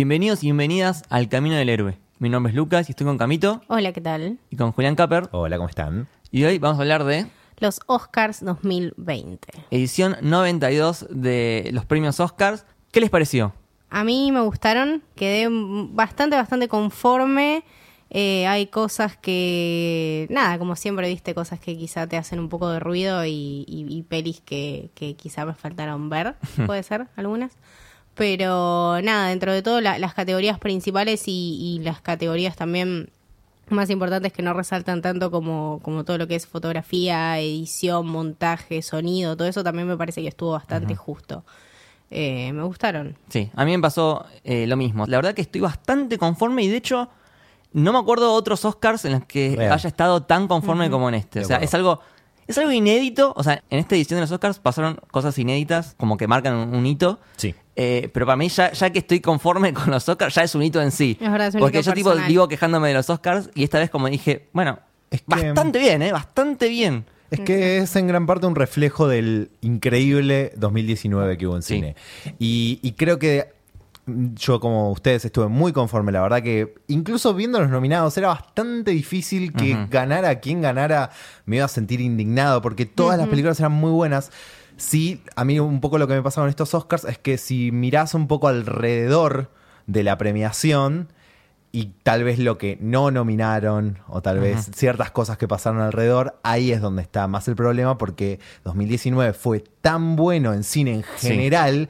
Bienvenidos y bienvenidas al Camino del Héroe. Mi nombre es Lucas y estoy con Camito Hola, ¿qué tal? y con Julián Capper. Hola, ¿cómo están? Y hoy vamos a hablar de Los Oscars 2020. edición 92 de los premios Oscars. ¿Qué les pareció? A mí me gustaron, quedé bastante, bastante conforme. Eh, hay cosas que, nada, como siempre viste, cosas que quizá te hacen un poco de ruido y, y- y pelis que, que quizá me faltaron ver, puede ser, algunas. Pero nada, dentro de todo, la- las categorías principales y, y las categorías también más importantes que no resaltan tanto como, como todo lo que es fotografía, edición, montaje, sonido, todo eso también me parece que estuvo bastante justo. Eh, me gustaron. Sí, a mí me pasó eh, lo mismo. La verdad que estoy bastante conforme y de hecho no me acuerdo de otros Oscars en los que Real. haya estado tan conforme como en este. De O sea, acuerdo. es algo, es algo inédito. O sea, en esta edición de los Oscars pasaron cosas inéditas como que marcan un, un hito. Sí. Eh, pero para mí, ya, ya que estoy conforme con los Oscars, ya es un hito en sí. Es verdad, es un Porque hito yo tipo vivo quejándome de los Oscars y esta vez como dije, bueno, Es que- bastante bien, ¿eh? Bastante bien. Es que es en gran parte un reflejo del increíble 2019 que hubo en Sí. cine. Y, y creo que yo, como ustedes, estuve muy conforme. La verdad que incluso viendo los nominados era bastante difícil que ganara quien ganara. Me iba a sentir indignado porque todas las películas eran muy buenas. Sí, a mí un poco lo que me pasa con estos Oscars es que si mirás un poco alrededor de la premiación y tal vez lo que no nominaron o tal vez ciertas cosas que pasaron alrededor, ahí es donde está más el problema porque 2019 fue tan bueno en cine en Sí. general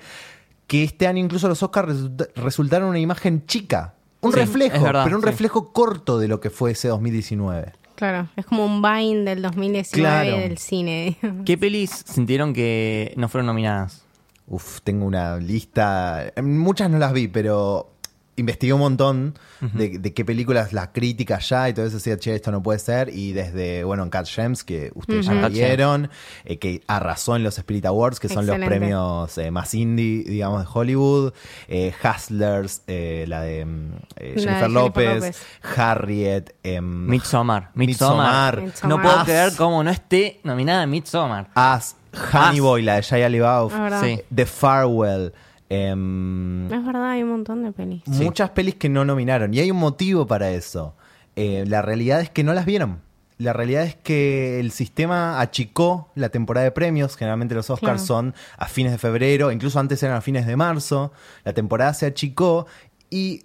que este año incluso los Oscars resulta- resultaron una imagen chica. Un Sí, reflejo, verdad, pero un sí. reflejo corto de lo que fue ese 2019. Claro, es como un Vine del 2019 Claro. del cine. ¿Qué pelis sintieron que no fueron nominadas? Uf, tengo una lista. Muchas no las vi, pero investigué un montón de, de qué películas la crítica ya y todo eso decía, che, esto no puede ser. Y desde, bueno, en Cat Gems, que ustedes ya vieron, eh, que arrasó en los Spirit Awards, que son los premios eh, más indie, digamos, de Hollywood. Eh, Hustlers, eh, la de mm, eh, La de Jennifer, López, López. Harriet, em, Midsommar. Midsommar. Midsommar. No puedo As. creer cómo no esté nominada Midsommar. As, Honey As. Boy, la de Shia LaBeouf. Sí. The Farewell. Em, Es verdad, hay un montón de pelis. Sí. Muchas pelis que no nominaron. Y hay un motivo para eso. Eh, la realidad es que no las vieron. La realidad es que el sistema achicó la temporada de premios. Generalmente los Oscars Claro. son a fines de febrero, incluso antes eran a fines de marzo. La temporada se achicó y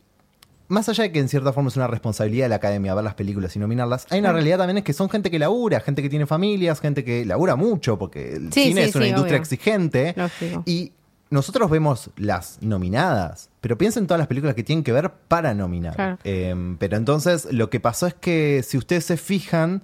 más allá de que en cierta forma es una responsabilidad de la academia ver las películas y nominarlas, hay una realidad también es que son gente que labura, gente que tiene familias, gente que labura mucho, porque el Sí, cine sí, es una sí, industria obvio. exigente. Lógico. Y nosotros vemos las nominadas, pero piensen en todas las películas que tienen que ver para nominar. Claro. Eh, pero entonces lo que pasó es que si ustedes se fijan,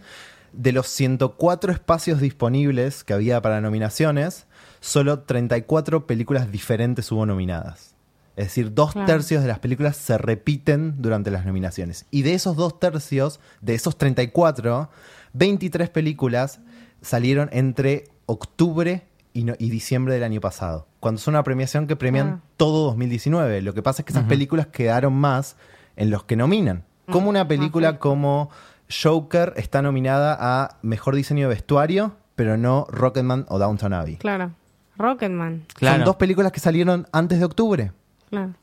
de los 104 espacios disponibles que había para nominaciones, solo 34 películas diferentes hubo nominadas. Es decir, dos Claro. tercios de las películas se repiten durante las nominaciones. Y de esos dos tercios, de esos 34, 23 películas salieron entre octubre y, no- y diciembre del año pasado. Cuando es una premiación que premian Claro. todo 2019. Lo que pasa es que esas películas quedaron más en los que nominan. Como una película como Joker está nominada a Mejor Diseño de Vestuario, pero no Rocketman o Downton Abbey. Claro. Rocketman. Claro. Son dos películas que salieron antes de octubre. Claro.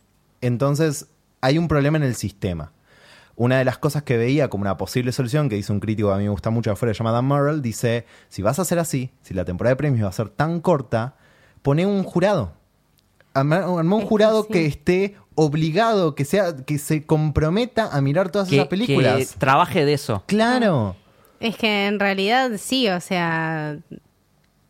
Entonces, hay un problema en el sistema. Una de las cosas que veía como una posible solución, que dice un crítico que a mí me gusta mucho afuera, llamado Dan Murrell, dice, si vas a hacer así, si la temporada de premios va a ser tan corta, pone un jurado. Arma un Es que jurado sí. que esté obligado, que sea, que se comprometa a mirar todas Que, esas películas. que trabaje de eso. Claro. Es que en realidad sí, o sea,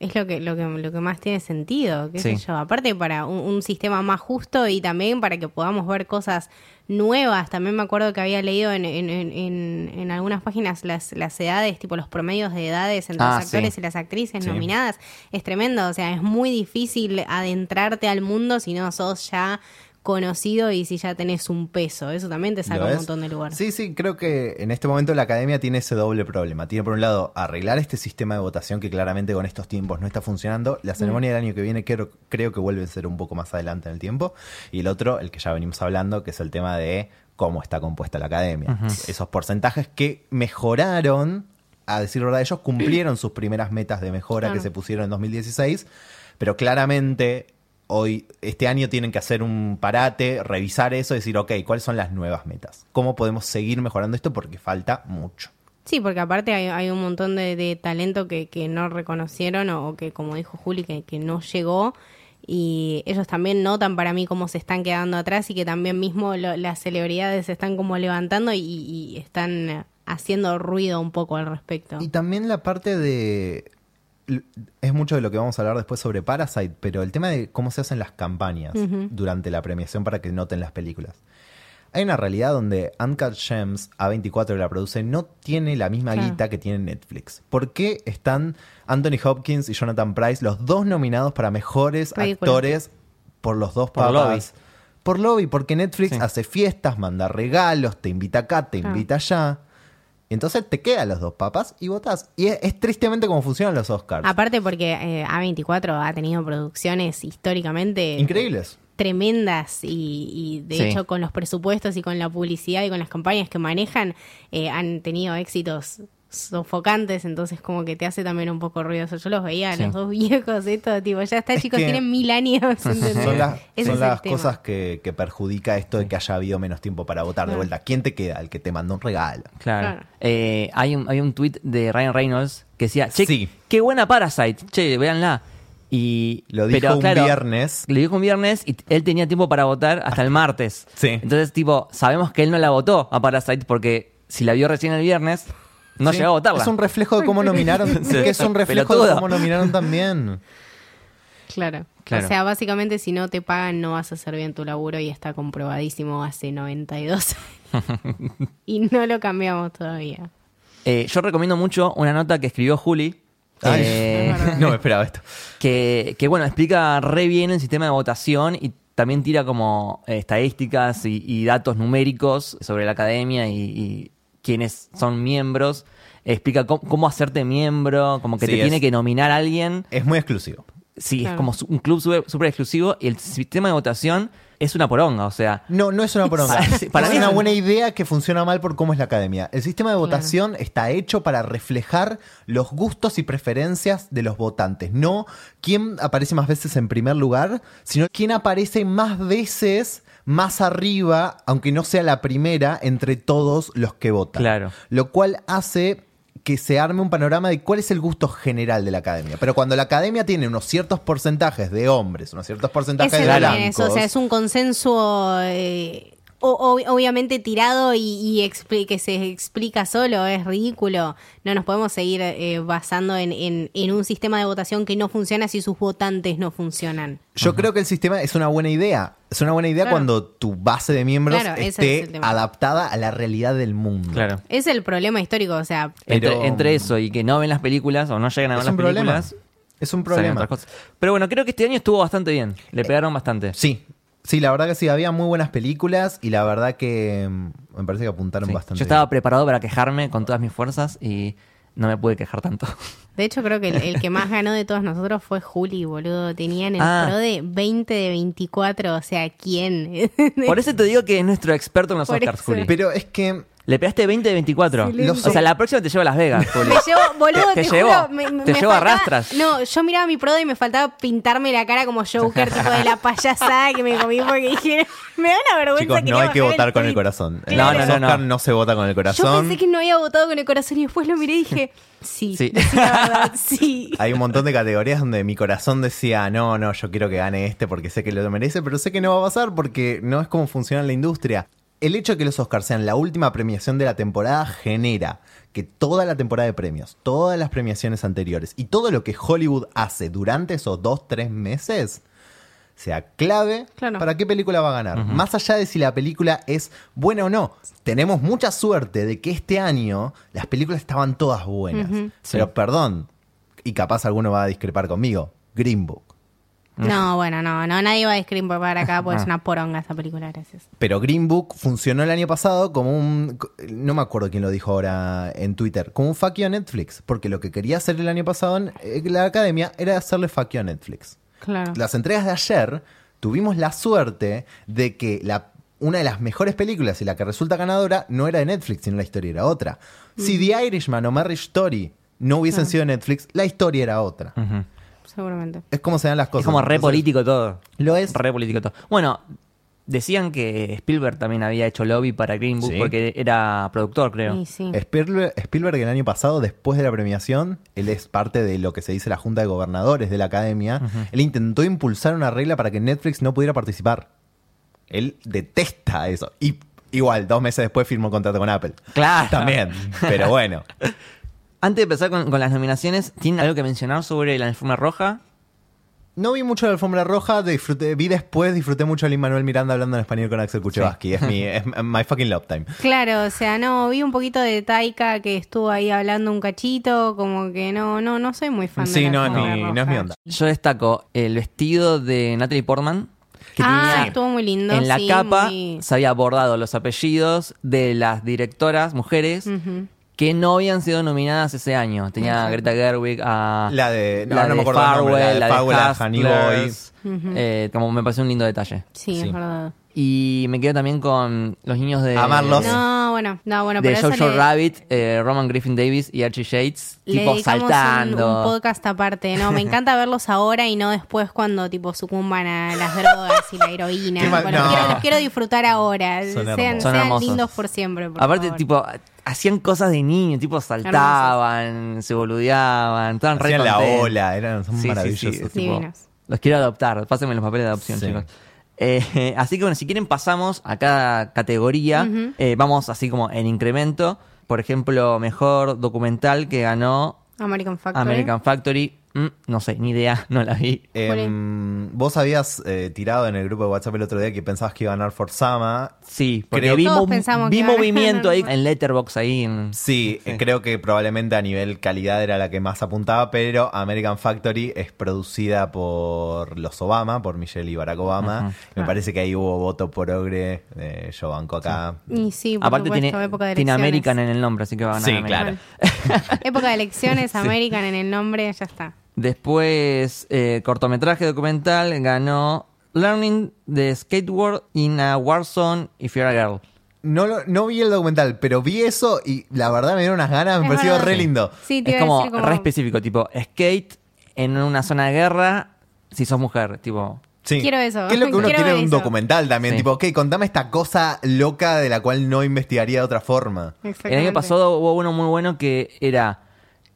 es lo que, lo que, lo que más tiene sentido, qué Sí. sé yo. Aparte para un, un sistema más justo y también para que podamos ver cosas nuevas. También me acuerdo que había leído en, en, en, en- algunas páginas las, las edades, tipo los promedios de edades entre Ah, los actores sí. y las actrices Sí. nominadas. Es tremendo, o sea, es muy difícil adentrarte al mundo si no sos ya conocido y si ya tenés un peso. Eso también te saca ¿Lo un montón de lugar. Sí, sí, creo que en este momento la academia tiene ese doble problema. Tiene por un lado arreglar este sistema de votación que claramente con estos tiempos no está funcionando. La ceremonia del año que viene creo, creo que vuelve a ser un poco más adelante en el tiempo. Y el otro, el que ya venimos hablando, que es el tema de cómo está compuesta la academia. Esos porcentajes que mejoraron, a decir verdad, ellos cumplieron sus primeras metas de mejora que se pusieron en 2016, pero claramente hoy, este año tienen que hacer un parate, revisar eso y decir, ok, ¿cuáles son las nuevas metas? ¿Cómo podemos seguir mejorando esto? Porque falta mucho. Sí, porque aparte hay, hay un montón de, de talento que, que no reconocieron o, o que, como dijo Juli, que, que no llegó. Y ellos también notan para mí cómo se están quedando atrás y que también mismo lo- las celebridades se están como levantando y, y están haciendo ruido un poco al respecto. Y también la parte de... Es mucho de lo que vamos a hablar después sobre Parasite, pero el tema de cómo se hacen las campañas durante la premiación para que noten las películas. Hay una realidad donde Uncut Gems, A24 que la produce, no tiene la misma Claro. guita que tiene Netflix. ¿Por qué están Anthony Hopkins y Jonathan Price, los dos nominados para mejores Película. actores por los dos Por lobby. Por lobby, porque Netflix Sí. hace fiestas, manda regalos, te invita acá, te Claro. invita allá. Entonces te quedan los dos papas y votás. Y es, es tristemente como funcionan los Oscars. Aparte porque eh, A24 ha tenido producciones históricamente Increíbles. tremendas y, y de Sí. hecho con los presupuestos y con la publicidad y con las campañas que manejan eh, han tenido éxitos sofocantes, entonces como que te hace también un poco ruidoso. Yo los veía, a Sí. los dos viejos, esto, tipo, ya está, Es chicos, que- tienen mil años. Son las, son cosas que, que perjudica esto de que haya habido menos tiempo para votar. De vuelta, ¿quién te queda? El que te mandó un regalo. Claro. Claro. Eh, hay, un, hay un tweet de Ryan Reynolds que decía, che, Sí. qué buena Parasite, che, véanla. Y, Lo dijo pero, un claro, viernes. Lo dijo un viernes y él tenía tiempo para votar hasta el martes. Sí. Entonces, tipo, sabemos que él no la votó a Parasite porque si la vio recién el viernes, no Sí, llegó a votarla. Es un reflejo de cómo nominaron. Sí. que es un reflejo de cómo nominaron también. Claro. Claro. O sea, básicamente si no te pagan no vas a hacer bien tu laburo y está comprobadísimo hace 92 y no lo cambiamos todavía. Eh, yo recomiendo mucho una nota que escribió Juli. Ay, eh, no me esperaba esto. que, que, bueno, explica re bien el sistema de votación y también tira como eh, estadísticas y, y datos numéricos sobre la academia y, y quiénes son miembros. Explica cómo, cómo hacerte miembro, como que Sí, te es- tiene que nominar a alguien. Es muy exclusivo. Sí, es como un club súper exclusivo y el sistema de votación es una poronga, o sea... No, no es una poronga. Para es mí una es buena idea que funciona mal por cómo es la academia. El sistema de votación está hecho para reflejar los gustos y preferencias de los votantes. No quién aparece más veces en primer lugar, sino quién aparece más veces más arriba, aunque no sea la primera, entre todos los que votan. Claro. Lo cual hace que se arme un panorama de cuál es el gusto general de la academia. Pero cuando la academia tiene unos ciertos porcentajes de hombres, unos ciertos porcentajes Ese de blancos... es, o sea, es un consenso eh, o- ob- obviamente tirado y, y expli- que se explica solo, es ridículo. No nos podemos seguir eh, basando en, en- en un sistema de votación que no funciona si sus votantes no funcionan. Yo creo que el sistema es una buena idea. Es una buena idea Claro. cuando tu base de miembros Claro, ese es esté adaptada a la realidad del mundo. Claro. Es el problema histórico, o sea, Pero- Entre, entre eso y que no ven las películas o no llegan a ver Es las un problema. películas... Es un problema. Pero bueno, creo que este año estuvo bastante bien. Le pegaron bastante. Sí, sí, la verdad que sí, había muy buenas películas y la verdad que mm, me parece que apuntaron Sí. bastante. Yo estaba bien. preparado para quejarme con todas mis fuerzas y no me pude quejar tanto. de hecho creo que el, el que más ganó de todos nosotros fue Juli, boludo. Tenían el Ah. pro de 20 de 24, o sea, ¿quién? Por eso te digo que es nuestro experto en los Por Oscars, eso. Juli. Pero es que Le pegaste 20 de 24. Excelente. O sea, la próxima te llevo a Las Vegas, Juli. Me llevo, boludo, Te- te, te llevo, juro, me, me- te me llevo a faltaba- rastras. No, yo miraba mi prodo y me faltaba pintarme la cara como Joker, tipo de la payasada que me comí porque dije, me da una vergüenza chicos, que no hay que votar con el corazón. No, no, no, Oscar no. no se vota con el Yo corazón. pensé que no había votado con el corazón y después lo miré y dije, sí, Sí. sí. la verdad, sí. Hay un montón de categorías donde mi corazón decía, no, no, yo quiero que gane este porque sé que lo merece, pero sé que no va a pasar porque no es como funciona la industria. El hecho de que los Oscars sean la última premiación de la temporada genera que toda la temporada de premios, todas las premiaciones anteriores y todo lo que Hollywood hace durante esos dos, tres meses sea clave Claro. para qué película va a ganar. Más allá de si la película es buena o no. Tenemos mucha suerte de que este año las películas estaban todas buenas. Pero Sí. perdón, y capaz alguno va a discrepar conmigo, Green Book. No, bueno, no, no, nadie va a discriminar acá porque Ah. es una poronga esa película, gracias. Pero Green Book funcionó el año pasado como un. No me acuerdo quién lo dijo ahora en Twitter. Como un fuck you a Netflix. Porque lo que quería hacer el año pasado en eh, la academia era hacerle fuck you a Netflix. Claro. Las entregas de ayer tuvimos la suerte de que la, una de las mejores películas y la que resulta ganadora no era de Netflix, sino la historia era otra. Si The Irishman o Marriage Story no hubiesen sido de Netflix, la historia era otra. Ujú. Seguramente. Es como se dan las cosas. Es como re Entonces, político todo. Lo es. Re político todo. Bueno, decían que Spielberg también había hecho lobby para Green Book Sí. porque era productor, creo. Y sí. Spielberg, Spielberg el año pasado, después de la premiación, él es parte de lo que se dice la Junta de Gobernadores de la Academia. Él intentó impulsar una regla para que Netflix no pudiera participar. Él detesta eso. Y igual, dos meses después firmó contrato con Apple. Claro. También. Pero bueno. Antes de empezar con, con las nominaciones, ¿tienen algo que mencionar sobre la alfombra roja? No vi mucho la alfombra roja, disfruté, vi después, disfruté mucho a Lin Manuel Miranda hablando en español con Axel Kuchevaski. Es mi, es my fucking love time. Claro, o sea, no, vi un poquito de Taika que estuvo ahí hablando un cachito, como que no, no, no soy muy fan de Sí, la no, es alfombra mi, no es mi onda. Yo destaco el vestido de Natalie Portman. Que ah, tenía estuvo muy lindo. en la sí, capa muy- se había abordado los apellidos de las directoras mujeres. Que no habían sido nominadas ese año. Tenía a Greta Gerwig, a La de- no, la no me de acuerdo el nombre, la Farwell, de la de Farwell, la de Honey Hustlers. Ujú. Eh, como me pareció un lindo detalle. Sí, Sí. es verdad. Y me quedo también con los niños de Amarlos. No, bueno, no, bueno, de Jojo le- Rabbit, eh, Roman Griffin Davis y Archie Shades, le tipo dedicamos un- saltando. Un, podcast aparte, ¿no? Me encanta verlos ahora y no después cuando tipo sucumban a las drogas y la heroína. Bueno, no. quiero, los quiero disfrutar ahora. Son sean hermosos. Son sean hermosos. lindos por siempre. por Aparte, favor. tipo, hacían cosas de niño, tipo saltaban, se boludeaban, estaban re Hacían la contentos. ola, eran, son Sí, sí, maravillosos. sí, tipo, Divinos. los quiero adoptar, pásenme los papeles de adopción, Sí. chicos. Eh, así que bueno, si quieren pasamos a cada categoría. Eh, vamos así como en incremento. Por ejemplo, mejor documental que ganó American Factory. American Factory. Mm, no sé, ni idea, no la vi. Em, vos habías eh, tirado en el grupo de WhatsApp el otro día que pensabas que iba a ganar Forzama. Sí, porque Creo- vi, Todos mo- pensamos vi que iba a movimiento ahí en Letterbox ahí. en- Sí, eh, creo que probablemente a nivel calidad era la que más apuntaba, pero American Factory es producida por los Obama, por Michelle y Barack Obama. Me Ah. parece que ahí hubo voto progre, eh, yo banco acá. Y sí, por Aparte supuesto, tiene, época de tiene elecciones. American en el nombre, así que va a ganar Sí, American. claro. Época de elecciones, American en el nombre, ya está. Después, eh, cortometraje documental ganó Learning the Skateboard in a Warzone If You're a Girl. No, lo- no vi el documental, pero vi eso y la verdad me dieron unas ganas, me Es pareció verdad. re lindo. Sí, te Es iba a como, decir como- re específico, tipo skate en una zona de guerra si sos mujer, tipo... Sí. Quiero eso. ¿Qué es lo que uno Quiero quiere en un eso. documental también? Sí. Tipo, ok, contame esta cosa loca de la cual no investigaría de otra forma. El año pasado hubo uno muy bueno que era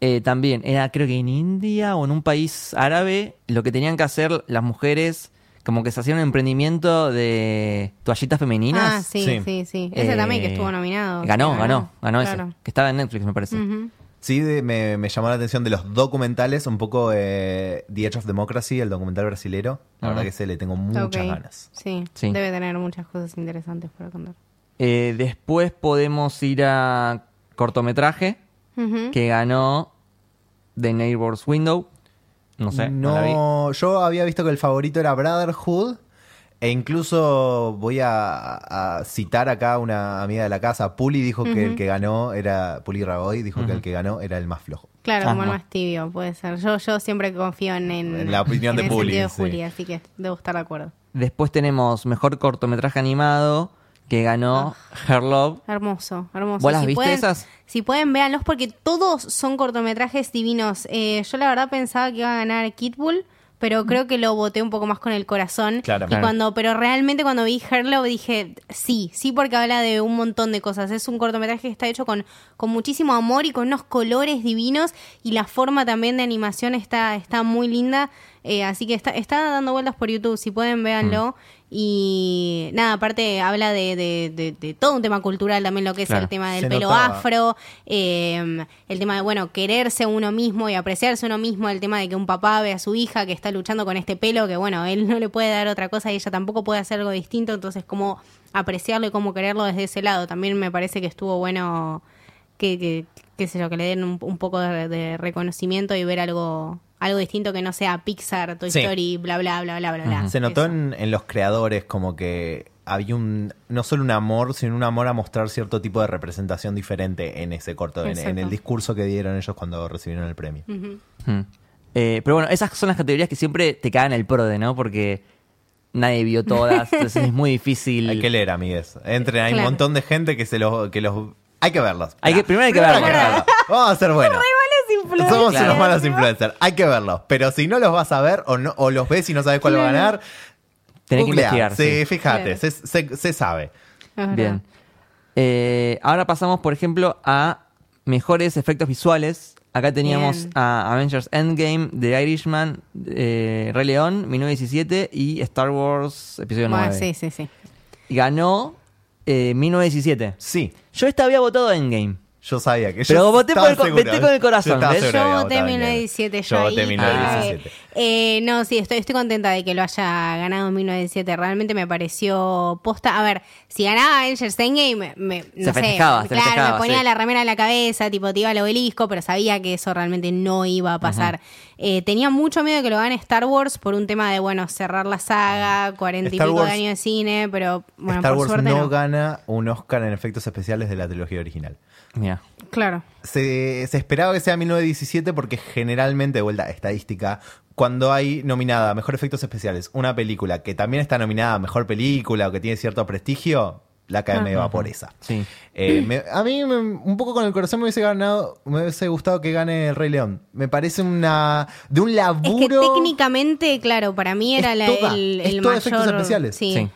eh, también, era creo que en India o en un país árabe, lo que tenían que hacer las mujeres, como que se hacían un emprendimiento de toallitas femeninas. Ah, sí, Sí. sí, sí. Ese Eh, también que estuvo nominado. Ganó, ganó, ganó Claro. ese. Que estaba en Netflix, me parece. Ujú. Sí, de- me, me llamó la atención de los documentales, un poco eh, The Edge of Democracy, el documental brasilero. La verdad que se le tengo muchas ganas. Sí, Sí. debe tener muchas cosas interesantes para contar. Eh, después podemos ir a cortometraje, Que ganó The Neighbor's Window. No sé, no, la vi. No, yo había visto que el favorito era Brotherhood. E incluso voy a, a citar acá a una amiga de la casa, Puli dijo que el que ganó era, Puli Raboy dijo que el que ganó era el más flojo. Claro, como el Ajá. más tibio, puede ser. Yo, yo siempre confío en, en- la opinión en de el Juli, sentido de sí. Juli, así que debo estar de acuerdo. Después tenemos mejor cortometraje animado, que ganó Her Love. Hermoso, hermoso. ¿Vos las Si viste pueden- esas? Si pueden, véanlos porque todos son cortometrajes divinos. Eh, yo la verdad pensaba que iba a ganar Kid Bull, pero creo que lo voté un poco más con el corazón. Claro. y Claro. cuando, pero realmente cuando vi Herlo dije sí, sí porque habla de un montón de cosas. Es un cortometraje que está hecho con, con muchísimo amor y con unos colores divinos y la forma también de animación está, está muy linda. Eh, así que está, está dando vueltas por YouTube, si pueden véanlo. Y nada, aparte habla de, de, de- de todo un tema cultural también, lo que es Claro. el tema del Se pelo notaba. afro, eh, el tema de, bueno, quererse uno mismo y apreciarse uno mismo, el tema de que un papá ve a su hija que está luchando con este pelo, que bueno, él no le puede dar otra cosa y ella tampoco puede hacer algo distinto, entonces cómo apreciarlo y cómo quererlo desde ese lado. También me parece que estuvo bueno que, que qué sé yo, que le den un, un poco de, de reconocimiento y ver algo algo distinto que no sea Pixar, Toy Sí. Story, bla, bla, bla, bla, bla, bla. Se notó en, en los creadores como que había un no solo un amor, sino un amor a mostrar cierto tipo de representación diferente en ese corto, en, el discurso que dieron ellos cuando recibieron el premio. Hmm. Eh, pero bueno, esas son las categorías que siempre te cagan el prode, ¿no? Porque nadie vio todas, entonces es muy difícil. Hay que leer, amigues. Entren, hay Claro. un montón de gente que se los que los hay que verlos. Hay que- primero hay que verlos. Vamos a ser buenos. Influencers. Somos Claro. unos malos influencers. Hay que verlos. Pero si no los vas a ver o, no, o los ves y no sabes cuál va a ganar, Tenés que investigar. Sí, sí. fíjate, se, se- se sabe. Bien. Eh, ahora pasamos, por ejemplo, a mejores efectos visuales. Acá teníamos Bien. a Avengers Endgame, The Irishman, eh, Rey León, 1917 y Star Wars Episodio Bueno, 9. sí, sí, sí. Y ganó eh, 1917. Sí, Yo esta había votado Endgame. Yo sabía que Pero yo voté estaba por el co- seguro. voté con el corazón, Yo Yo voté en 1917 Yo yo voté ahí. 1917. Eh, no, sí, estoy, estoy contenta de que lo haya ganado en 1917. Realmente me pareció posta. A ver, si ganaba Avengers Endgame, me, no Se festejaba, sé, se claro, me ponía sí. la remera en la cabeza, tipo, te iba al obelisco, pero sabía que eso realmente no iba a pasar. Eh, tenía mucho miedo de que lo gane Star Wars por un tema de, bueno, cerrar la saga, cuarenta y pico de Wars- años de cine, pero bueno, Star por Wars suerte no, no. gana un Oscar en efectos especiales de la trilogía original. Mira. Claro. Se, se esperaba que sea 1917 porque generalmente, de vuelta estadística, cuando hay nominada a Mejor Efectos Especiales una película que también está nominada a Mejor Película o que tiene cierto prestigio, la academia va por esa. Sí. Eh, me- a mí, me- un poco con el corazón, me hubiese ganado, me hubiese gustado que gane el Rey León. Me parece una. de un Es laburo. que técnicamente, claro, para mí era Es la- toda- el, es el todo mayor. efectos especiales. Sí. Sí.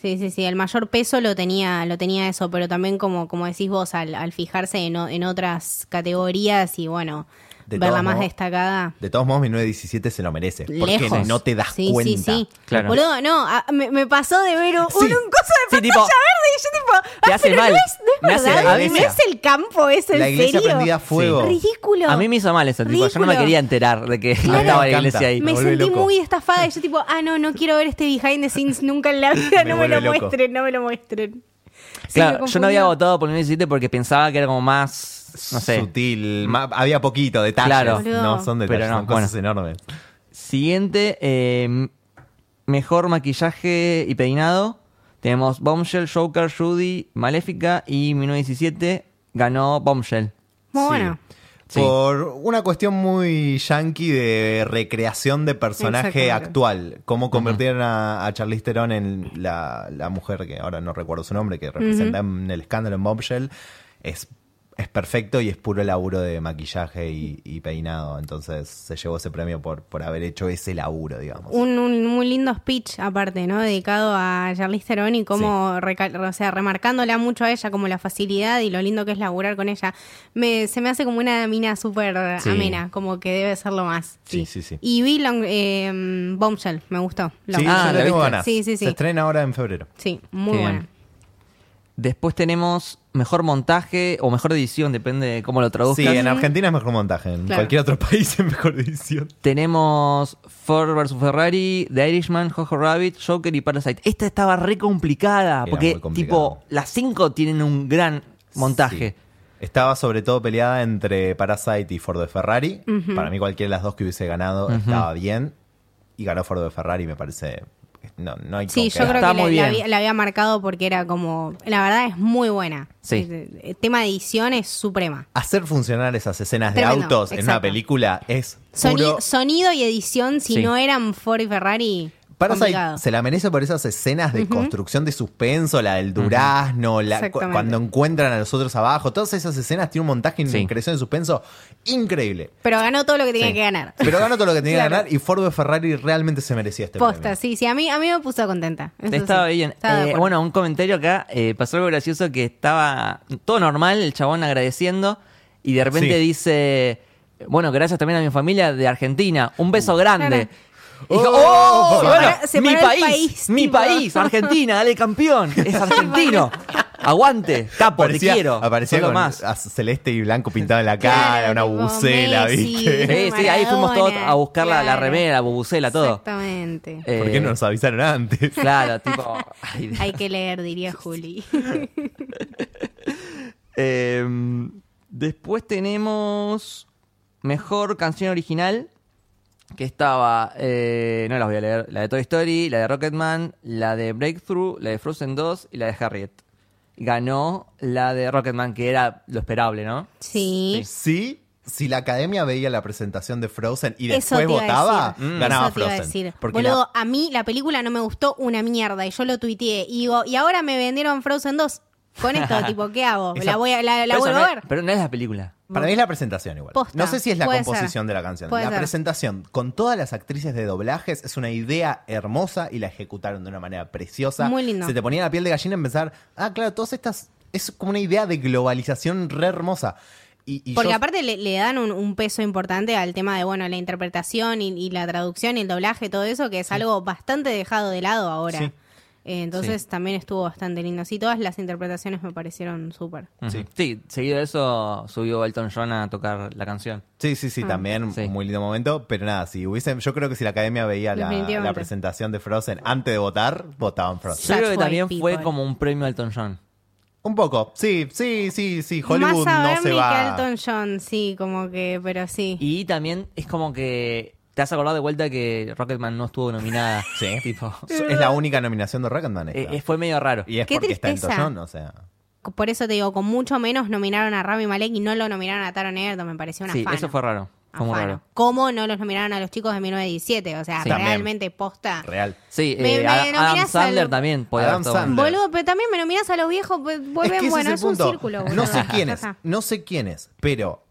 sí. Sí, sí, El mayor peso lo tenía, lo tenía eso, pero también como, como decís vos, al, al fijarse en, o- en otras categorías y bueno, De verla todos más modos- destacada. De todos modos, 1917 se lo merece. Porque Lejos. no te das sí, cuenta. Sí, sí, Claro. Boludo, no, a- me, me pasó de ver un, Sí. un coso de Sí, pantalla tipo, verde y yo tipo, te ah, hace pero mal. no es, no es verdad, a mí no me- es el campo, es La iglesia serio. prendida a fuego. Ridículo. A mí me hizo mal eso, tipo, yo no me Ridículo. quería enterar de que Claro. estaba la iglesia ahí. me sentí loco. muy estafada y yo tipo, ah, no, no quiero ver este behind the scenes nunca en la vida, Me no me lo loco. muestren, no me lo muestren. Claro, yo no había votado por 1917 porque pensaba que era como más, no sé. Sutil. había poquito, detalles. Claro. No son detalles, Pero no, son cosas bueno. enormes. Siguiente, eh, mejor maquillaje y peinado. Tenemos Bombshell, Joker, Judy, Maléfica y 1917 ganó Bombshell. Muy Sí. bueno. Sí. Por una cuestión muy yankee de recreación de personaje actual. Cómo convirtieron a, a Charlize Theron en la, la mujer que ahora no recuerdo su nombre, que representa en el escándalo en Bombshell. Es, es perfecto y es puro laburo de maquillaje y, y peinado. Entonces se llevó ese premio por, por haber hecho ese laburo, digamos. Un, un muy lindo speech aparte, ¿no? Dedicado a Charlize Theron y cómo, recal- o sea, remarcándola mucho a ella, como la facilidad y lo lindo que es laburar con ella. Me, se me hace como una mina súper Sí. amena, como que debe serlo más. Sí, sí, sí. Y vi Long- eh, Bombshell, me gustó. Sí, Long- Ah, ¿la tengo ganas. Sí, sí, sí. Se estrena ahora en febrero. Sí, muy Qué bien. buena. Después tenemos mejor montaje o mejor edición, depende de cómo lo Sí, traduzcas. en Argentina es mejor montaje. En Claro. cualquier otro país es mejor edición. Tenemos Ford vs Ferrari, The Irishman, Jojo Rabbit, Joker y Parasite. Esta estaba re complicada, Era porque tipo, las cinco tienen un gran montaje. Sí. Estaba sobre todo peleada entre Parasite y Ford de Ferrari. Para mí cualquiera de las dos que hubiese ganado estaba bien. Y ganó Ford de Ferrari, me parece... No, no hay Sí, con yo creo Está que muy la, había, la había marcado porque era como. La verdad es muy buena. Sí. El, el tema de edición es suprema. Hacer funcionar esas escenas de autos en una película es Soni- puro... sonido y edición, si Sí. no eran Ford y Ferrari. Parasite complicado. se la merece por esas escenas de construcción de suspenso, la del durazno, la, cu- cuando encuentran a los otros abajo. Todas esas escenas tienen un montaje Sí. en creación de suspenso increíble. Pero ganó todo lo que tenía Sí. que ganar. Pero ganó todo lo que tenía que ganar y Ford de Ferrari realmente se merecía este Posta, premio. sí, sí. A mí, a mí me puso contenta. Eso Estaba sí. bien. Estaba Eh, bueno, un comentario acá. eh, pasó algo gracioso que estaba todo normal, el chabón agradeciendo. Y de repente Sí. dice: Bueno, gracias también a mi familia de Argentina. Un beso grande. Claro. Y dijo, Oh, ¡Oh! se bueno, paró- se mi el país, país, mi tipo. país, Argentina, dale campeón, es argentino. Aguante, capo, Aparecía, te quiero. aparecía solo con más. a- celeste y blanco pintado en la Claro, cara, una tipo bucela, Messi. ¿viste? Sí, sí, ahí fuimos todos a buscar la, la Claro. remera, la bubucela, todo. Exactamente. Eh, ¿Por qué no nos avisaron antes? Claro, tipo. ay, Dios. Hay que leer, diría Juli. Eh, después tenemos mejor canción original. Que estaba, eh, no las voy a leer, la de Toy Story, la de Rocketman, la de Breakthrough, la de Frozen 2 y la de Harriet. Ganó la de Rocketman, que era lo esperable, ¿no? Sí. Sí, si la academia veía la presentación de Frozen y Eso después te iba a votaba, decir. Mm. ganaba Eso te iba a Frozen. decir. Porque Boludo, la- a mí la película no me gustó una mierda y yo lo tuiteé. Y digo, y ahora me vendieron Frozen 2. Con esto, tipo, ¿qué hago? Esa- ¿La, voy a, la, vuelvo no a ver? Pero no es la película. Para mí es la presentación igual. Posta, no sé si es la puede composición ser. de la canción. Puede la ser. presentación con todas las actrices de doblajes es una idea hermosa y la ejecutaron de una manera preciosa. Muy lindo. Se te ponía la piel de gallina en pensar, ah, claro, todas estas es como una idea de globalización re hermosa. Y, y Porque yo- aparte le, le dan un, un peso importante al tema de, bueno, la interpretación y, y la traducción y el doblaje, todo eso, que es algo bastante dejado de lado ahora. Sí. Eh, entonces también estuvo bastante lindo. Sí, todas las interpretaciones me parecieron súper. Sí. Sí. seguido de eso subió Elton John a tocar la canción. Sí, sí, sí, Ah. también Sí. un muy lindo momento, pero nada, si hubiesen, yo creo que si la academia veía la, presentación de Frozen antes de votar, votaban Frozen. Yo creo que también fue como un premio a Elton John. Un poco, sí, sí, sí, sí, Hollywood Más a no se va. que Elton John, sí, como que, pero sí. Y también es como que te has acordado de vuelta que Rocketman no estuvo nominada. Sí. Tipo, Es la única nominación de Rocketman. esta. eh, eh, fue medio raro. y es Qué porque está tristeza. Elton John, o sea. Por eso te digo, con mucho menos nominaron a Rami Malek y no lo nominaron a Taron Egerton, me pareció una Sí, afano. eso fue raro. Fue muy raro. ¿Cómo no los nominaron a los chicos de 1917? O sea, Sí. realmente posta. Real. Sí, Me- eh, me Adam- Adam nominás Sandler también podía Adam haber estado. Sandler. Boludo, pero también me nominas a los viejos, pues vuelven, es que ese bueno, es, el un punto. círculo. No boludo. sé quién Ya es, está. no sé quién es, pero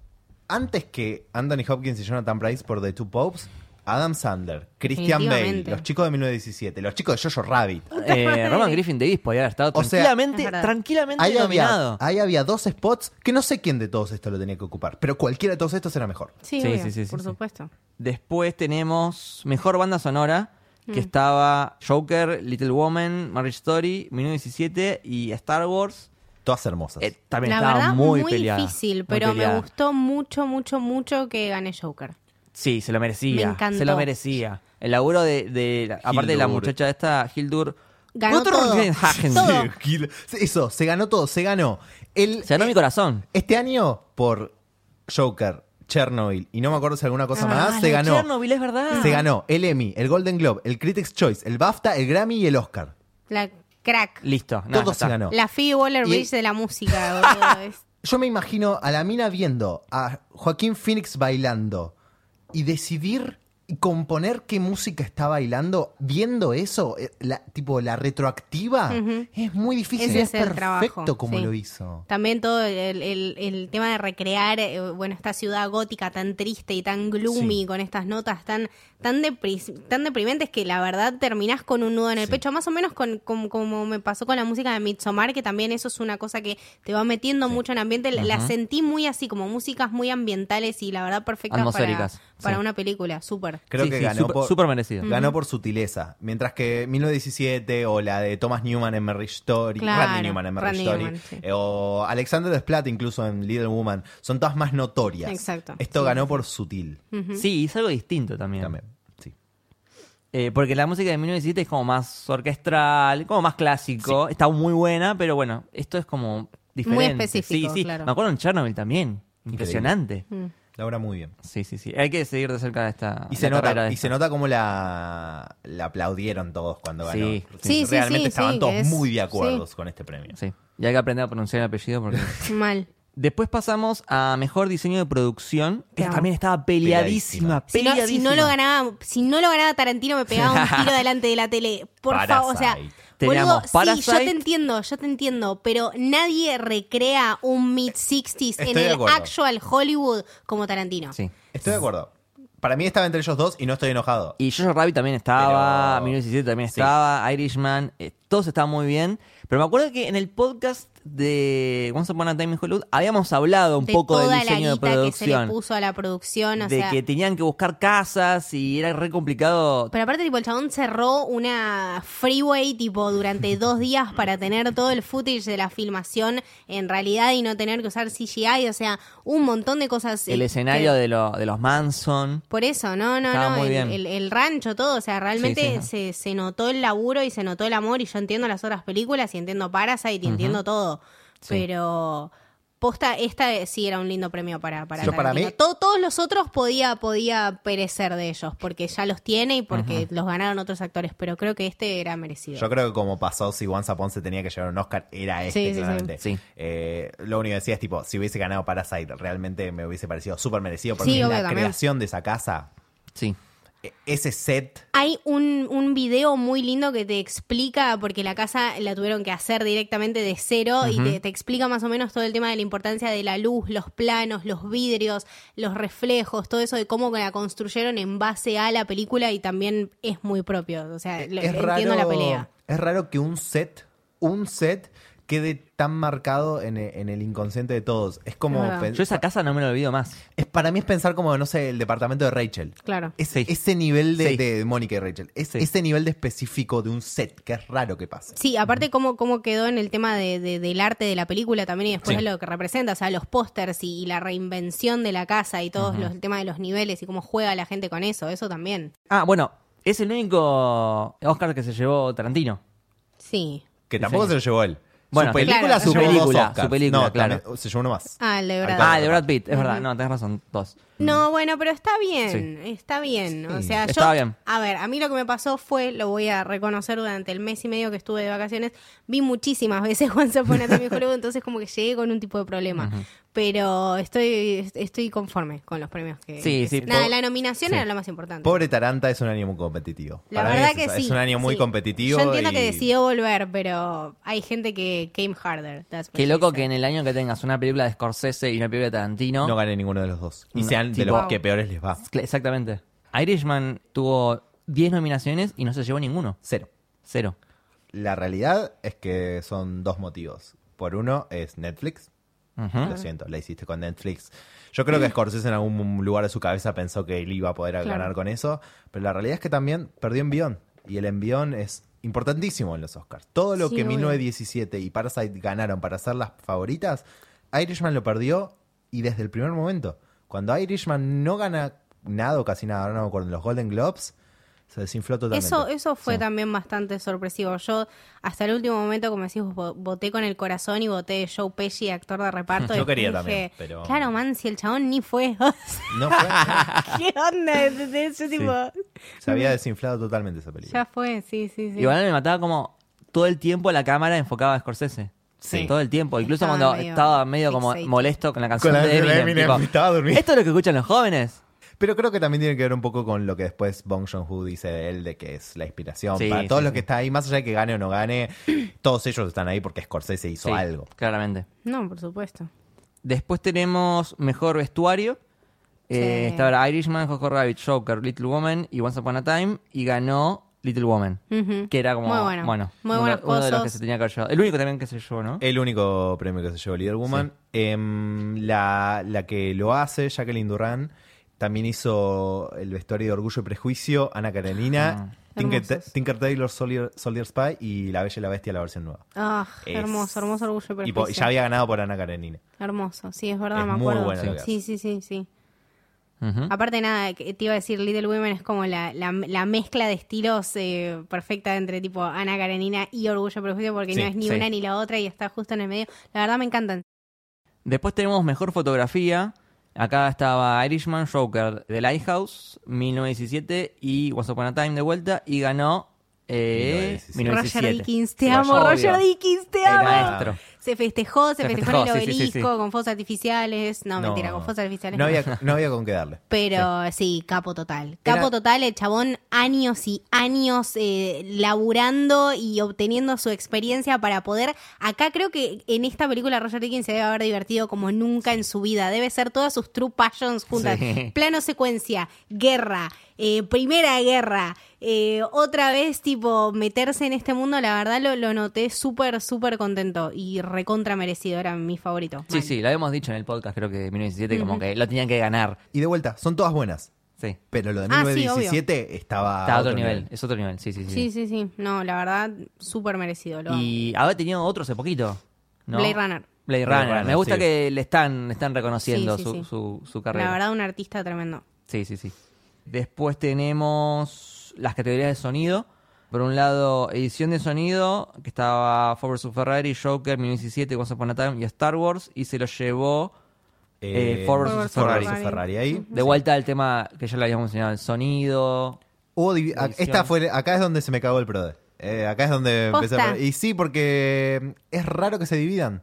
antes que Anthony Hopkins y Jonathan Price por The Two Popes, Adam Sandler, Christian Bale, los chicos de 1917, los chicos de Jojo Rabbit. Eh, Roman Griffin Davis podía haber estado O sea, tranquilamente, Es tranquilamente Ahí había, ahí había dos spots que no sé quién de todos estos lo tenía que ocupar, pero cualquiera de todos estos era mejor. Sí, Sí, obvio, sí, sí, sí, por sí. supuesto. Después tenemos Mejor Banda Sonora, Mm. que estaba Joker, Little Woman, Marriage Story, 1917 y Star Wars. Todas hermosas. Eh, también La estaba verdad, muy, muy, peleada, difícil, muy pero me gustó mucho, mucho, mucho que gane Joker. Sí, se lo merecía. Me encantó. Se lo merecía. El laburo de, aparte de la muchacha esta, Hildur. Ganó todo. Hagen. Todo. Sí, Eso, se ganó todo, se ganó. El, Se ganó mi corazón. Este año, por Joker, Chernobyl y no me acuerdo si alguna cosa Ah, más, se ganó. Chernobyl, es verdad. Se ganó el Emmy, el Golden Globe, el Critics' Choice, el BAFTA, el Grammy y el Oscar. La crack. Listo. nada, Todo se ganó. La Phoebe Waller-Bridge Y- de la música, boludo. Es- Yo me imagino a la mina viendo a Joaquín Phoenix bailando y decidir componer qué música está bailando, viendo eso, eh, la, tipo la retroactiva, es muy difícil, Ese es es el perfecto trabajo, como sí. lo hizo. También todo el, el- el tema de recrear, eh, bueno, esta ciudad gótica tan triste y tan gloomy, Sí. con estas notas tan tan, depri- tan deprimentes que la verdad terminás con un nudo en el Sí. pecho, más o menos con, con- como me pasó con la música de Midsommar, que también eso es una cosa que te va metiendo mucho en ambiente. La- La sentí muy así, como músicas muy ambientales y la verdad perfectas Atmosféricas, para sí. una película, súper. Creo Sí, que sí, ganó súper- por, súper merecido. Ganó por sutileza. Mientras que 1917 o la de Thomas Newman en Marriage Story, Claro, Randy Newman en Marriage Randy Story, Newman, sí. eh, o Alexander Desplat incluso en Little Woman, son todas más notorias. Exacto. Esto Sí, ganó sí, por sutil. Sí, es algo distinto también. También. Sí. Eh, porque la música de 1917 es como más orquestral, como más clásico. Está muy buena, pero bueno, esto es como diferente. específico, Sí, sí. claro. Me acuerdo en Chernobyl también. Impresionante. Mm. Laura muy bien. Sí, sí, sí. Hay que seguir de cerca de esta. Y se, nota, de y se nota como la, la aplaudieron todos cuando ganó. Sí. Sí, sí, Realmente sí, estaban sí, todos es- muy de acuerdo sí. con este premio. Sí. Y hay que aprender a pronunciar el apellido porque. Mal. Después pasamos a mejor diseño de producción, que también estaba peleadísima. Si no, si peleadísima. no lo ganaba, si no lo ganaba Tarantino me pegaba un tiro delante de la tele. Por favor, o sea. Teníamos boludo, sí, yo te entiendo, yo te entiendo, pero nadie recrea un mid 60s en de el acuerdo. actual Hollywood como Tarantino. Sí. Estoy de acuerdo. Para mí estaba entre ellos dos y no estoy enojado. Y Jojo Rabbit también estaba, Pero- 1917 también Sí. estaba, Irishman, eh, todos estaban muy bien. Pero me acuerdo que en el podcast de Once Upon a Time in Hollywood habíamos hablado un de poco del diseño la de guita que se le producción. puso a la producción, o de sea, que tenían que buscar casas y era re complicado. Pero aparte, tipo, el chabón cerró una freeway, tipo, durante dos días para tener todo el footage de la filmación en realidad y no tener que usar CGI. O sea, un montón de cosas. el eh, escenario que- de, lo- de los Manson. Por eso, no, no, Estaba no. muy El, bien. el- el rancho, todo. O sea, realmente Sí, sí. Se, se notó el laburo y se notó el amor. Y yo entiendo las otras películas y entiendo Parasite y entiendo todo. Sí. Pero. Posta, esta eh, sí era un lindo premio para, para Yo para Tarantino. mí- To- todos los otros podía, podía perecer de ellos, porque ya los tiene y porque los ganaron otros actores, pero creo que este era merecido. Yo creo que como pasó si Once Upon se tenía que llevar un Oscar, era este, Sí, sí, sí. claramente. Sí. Eh, lo único que decía es tipo, si hubiese ganado Parasite, realmente me hubiese parecido súper merecido porque Sí, es la también. creación de esa casa. Sí. Ese set. Hay un, un video muy lindo que te explica, porque la casa la tuvieron que hacer directamente de cero y te, te explica más o menos todo el tema de la importancia de la luz, los planos, los vidrios, los reflejos, todo eso de cómo la construyeron en base a la película y también es muy propio. O sea, lo- es entiendo raro, la pelea. Es raro que un set, un set quede tan marcado en, e- en el inconsciente de todos. Es como Es verdad. pen- Yo esa casa no me la olvido más. es para mí es pensar como no sé el departamento de Rachel. Claro. Es- Sí. Ese nivel de, Sí. de Mónica y Rachel. Es, Sí. Ese nivel de específico de un set que es raro que pase. Sí, aparte cómo, cómo quedó en el tema de, de- del arte de la película también y después Sí. de lo que representa, o sea, los pósters y, y la reinvención de la casa y todo los, el tema de los niveles y cómo juega la gente con eso, eso también. Ah, bueno, es el único Oscar que se llevó Tarantino. Sí. Que tampoco Sí. se lo llevó él. Bueno, su película claro, su película, su película, No, claro. también- se llevó uno más. Ah, el de Brad. Ah, de Brad Pitt, es verdad. No, tenés razón, dos. No, bueno, pero está bien, está bien. O sea, Estaba yo, bien. a ver, a mí lo que me pasó fue, lo voy a reconocer durante el mes y medio que estuve de vacaciones, vi muchísimas veces Once Upon a Time in Hollywood, entonces como que llegué con un tipo de problema. Pero estoy estoy conforme con los premios que... Sí, que sí, Nada, la nominación sí. era lo más importante. Pobre Taranta es un año muy competitivo. La Para verdad es que eso, sí. Es un año muy sí. competitivo. Yo entiendo y- que decidió volver, pero hay gente que came harder. that's Qué loco said. que en el año que tengas una película de Scorsese y una película de Tarantino. no gane ninguno de los dos. Y No, sean de tipo- los que peores les va. Exactamente. Irishman tuvo 10 nominaciones y no se llevó ninguno. Cero. Cero. La realidad es que son dos motivos. Por uno es Netflix. Lo siento, la hiciste con Netflix. Yo creo que Scorsese en algún lugar de su cabeza pensó que él iba a poder Claro. ganar con eso. Pero la realidad es que también perdió envión. Y el envión es importantísimo en los Oscars. Todo lo Sí, que obvio. 1917 y Parasite ganaron para ser las favoritas, Irishman lo perdió y desde el primer momento. Cuando Irishman no gana nada o casi nada, ahora no me acuerdo, los Golden Globes, se desinfló totalmente. Eso, eso fue Sí. también bastante sorpresivo. Yo, hasta el último momento, como decís, vo- voté con el corazón y voté Joe Pesci, actor de reparto. Yo quería dije, también, pero- Claro, man, si el chabón ni fue. No fue, ¿Qué onda? De ese Sí. tipo. se había desinflado totalmente esa película. Ya fue, sí, sí, sí. Igual me mataba como todo el tiempo la cámara enfocaba a Scorsese. Sí. Todo el tiempo. Incluso Estaba cuando medio estaba medio como fixated. molesto con la canción Con la de de Eminem. Eminem, tipo, estaba durmiendo. ¿Esto es lo que escuchan los jóvenes? Pero creo que también tiene que ver un poco con lo que después Bong Joon-ho dice de él, de que es la inspiración. Sí, Para todos sí, los sí. que están ahí, más allá de que gane o no gane, todos ellos están ahí porque Scorsese hizo Sí, algo. Claramente. No, por supuesto. Después tenemos mejor vestuario. Eh, Sí. Estaba Irishman, Jojo Rabbit, Joker, Little Woman y Once Upon a Time. Y ganó Little Woman. Ujú. Que era como. Muy bueno. bueno Muy uno, buenos uno de los que se tenía que haber llevado. El único también que se llevó, ¿no? El único premio que se llevó Little Woman. Em, la, la que lo hace, Jacqueline Duran, también hizo el vestuario de Orgullo y Prejuicio, Ana Karenina, Ah. Tinker, Taylor Soldier, Soldier Spy y La Bella y la Bestia, la versión nueva. Ah, Es- hermoso, hermoso orgullo y Y prejuicio. ya había ganado por Ana Karenina. Hermoso, sí, es verdad, Es me muy acuerdo. bueno lo que sí, hace. sí, sí, Ujú. Aparte nada, que te iba a decir, Little Women es como la, la, la mezcla de estilos eh, perfecta entre tipo Ana Karenina y Orgullo y Prejuicio porque Sí, no es ni sí. una ni la otra y está justo en el medio. La verdad me encantan. Después tenemos mejor fotografía. Acá estaba Irishman, Joker, The Lighthouse, 1917 y Once Upon a Time de vuelta. Y ganó. Eh, 1917. 1917. Roger Dickens, te amo. Roger Dickens, te El amo. Se festejó, se, festejó, en el festejó, sí, sí, obelisco sí, con fuegos artificiales. No, mentira, con fuegos artificiales. No no. había, no había con qué darle. Pero sí, capo total. Capo Era- total, el chabón años y años eh, laburando y obteniendo su experiencia para poder... Acá creo que en esta película Roger Dickens se debe haber divertido como nunca en su vida. Debe ser todas sus true passions juntas. Plano secuencia, guerra, eh, primera guerra, eh, otra vez tipo meterse en este mundo, la verdad lo, lo noté súper, súper contento y recontra merecido, era mi favorito. Sí, Mal. sí, lo habíamos dicho en el podcast, creo que 1917, como que lo tenían que ganar. Y de vuelta, son todas buenas. Sí. Pero lo de Ah, sí, 1917 estaba Está a otro nivel. es otro nivel, sí, sí, sí. Sí, sí, sí. No, la verdad, súper merecido. Lo amo. Y había tenido otro hace poquito. ¿no? Blade Runner. Blade Blade Runner. Runner, Me gusta sí. que le están, le están reconociendo Sí, sí, su, sí. Su, su carrera. La verdad, un artista tremendo. Sí, sí, sí. Después tenemos las categorías de sonido. Por un lado, edición de sonido, que estaba Ford vs Ferrari, Joker, 1917, Once Upon a Time y Star Wars. Y se lo llevó Eh, Ford versus Ferrari. Ahí. de vuelta al tema que ya le habíamos mencionado, el sonido. Hubo esta fue, acá es donde se me cagó el PRODE. Eh, acá es donde Posta. empecé a... Y sí, porque es raro que se dividan.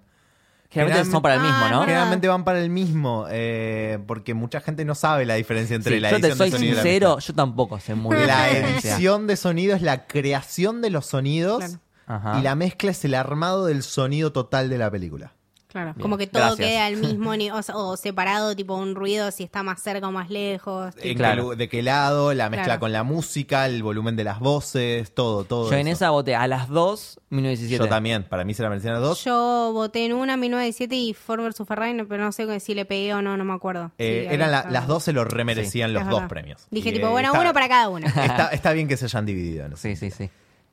Generalmente son para el Ah, mismo, es ¿no? Generalmente van para el mismo, eh, porque mucha gente no sabe la diferencia entre Sí, la yo te edición soy de sonido y la sincero, yo tampoco sé muy bien La diferencia. edición de sonido es la creación de los sonidos Claro. Ajá. y la mezcla es el armado del sonido total de la película. Claro, Bien, como que todo gracias. queda al mismo ni- o, sea, o separado, tipo un ruido si está más cerca o más lejos. En tipo- Claro. qué lu- de qué lado, la mezcla Claro. con la música, el volumen de las voces, todo, todo. Yo en esa voté a las 2, 1917. Yo también, para mí se la merecían las dos. Yo voté en una 1917 y Ford vs Ferrari, pero no sé si le pegué o no, no me acuerdo. Eh, Sí, eran la- las dos se lo remerecían los dos premios. Dije Y, tipo, eh, bueno, está- uno para cada uno. Está, está bien que se hayan dividido eso. Sí, sí, sí.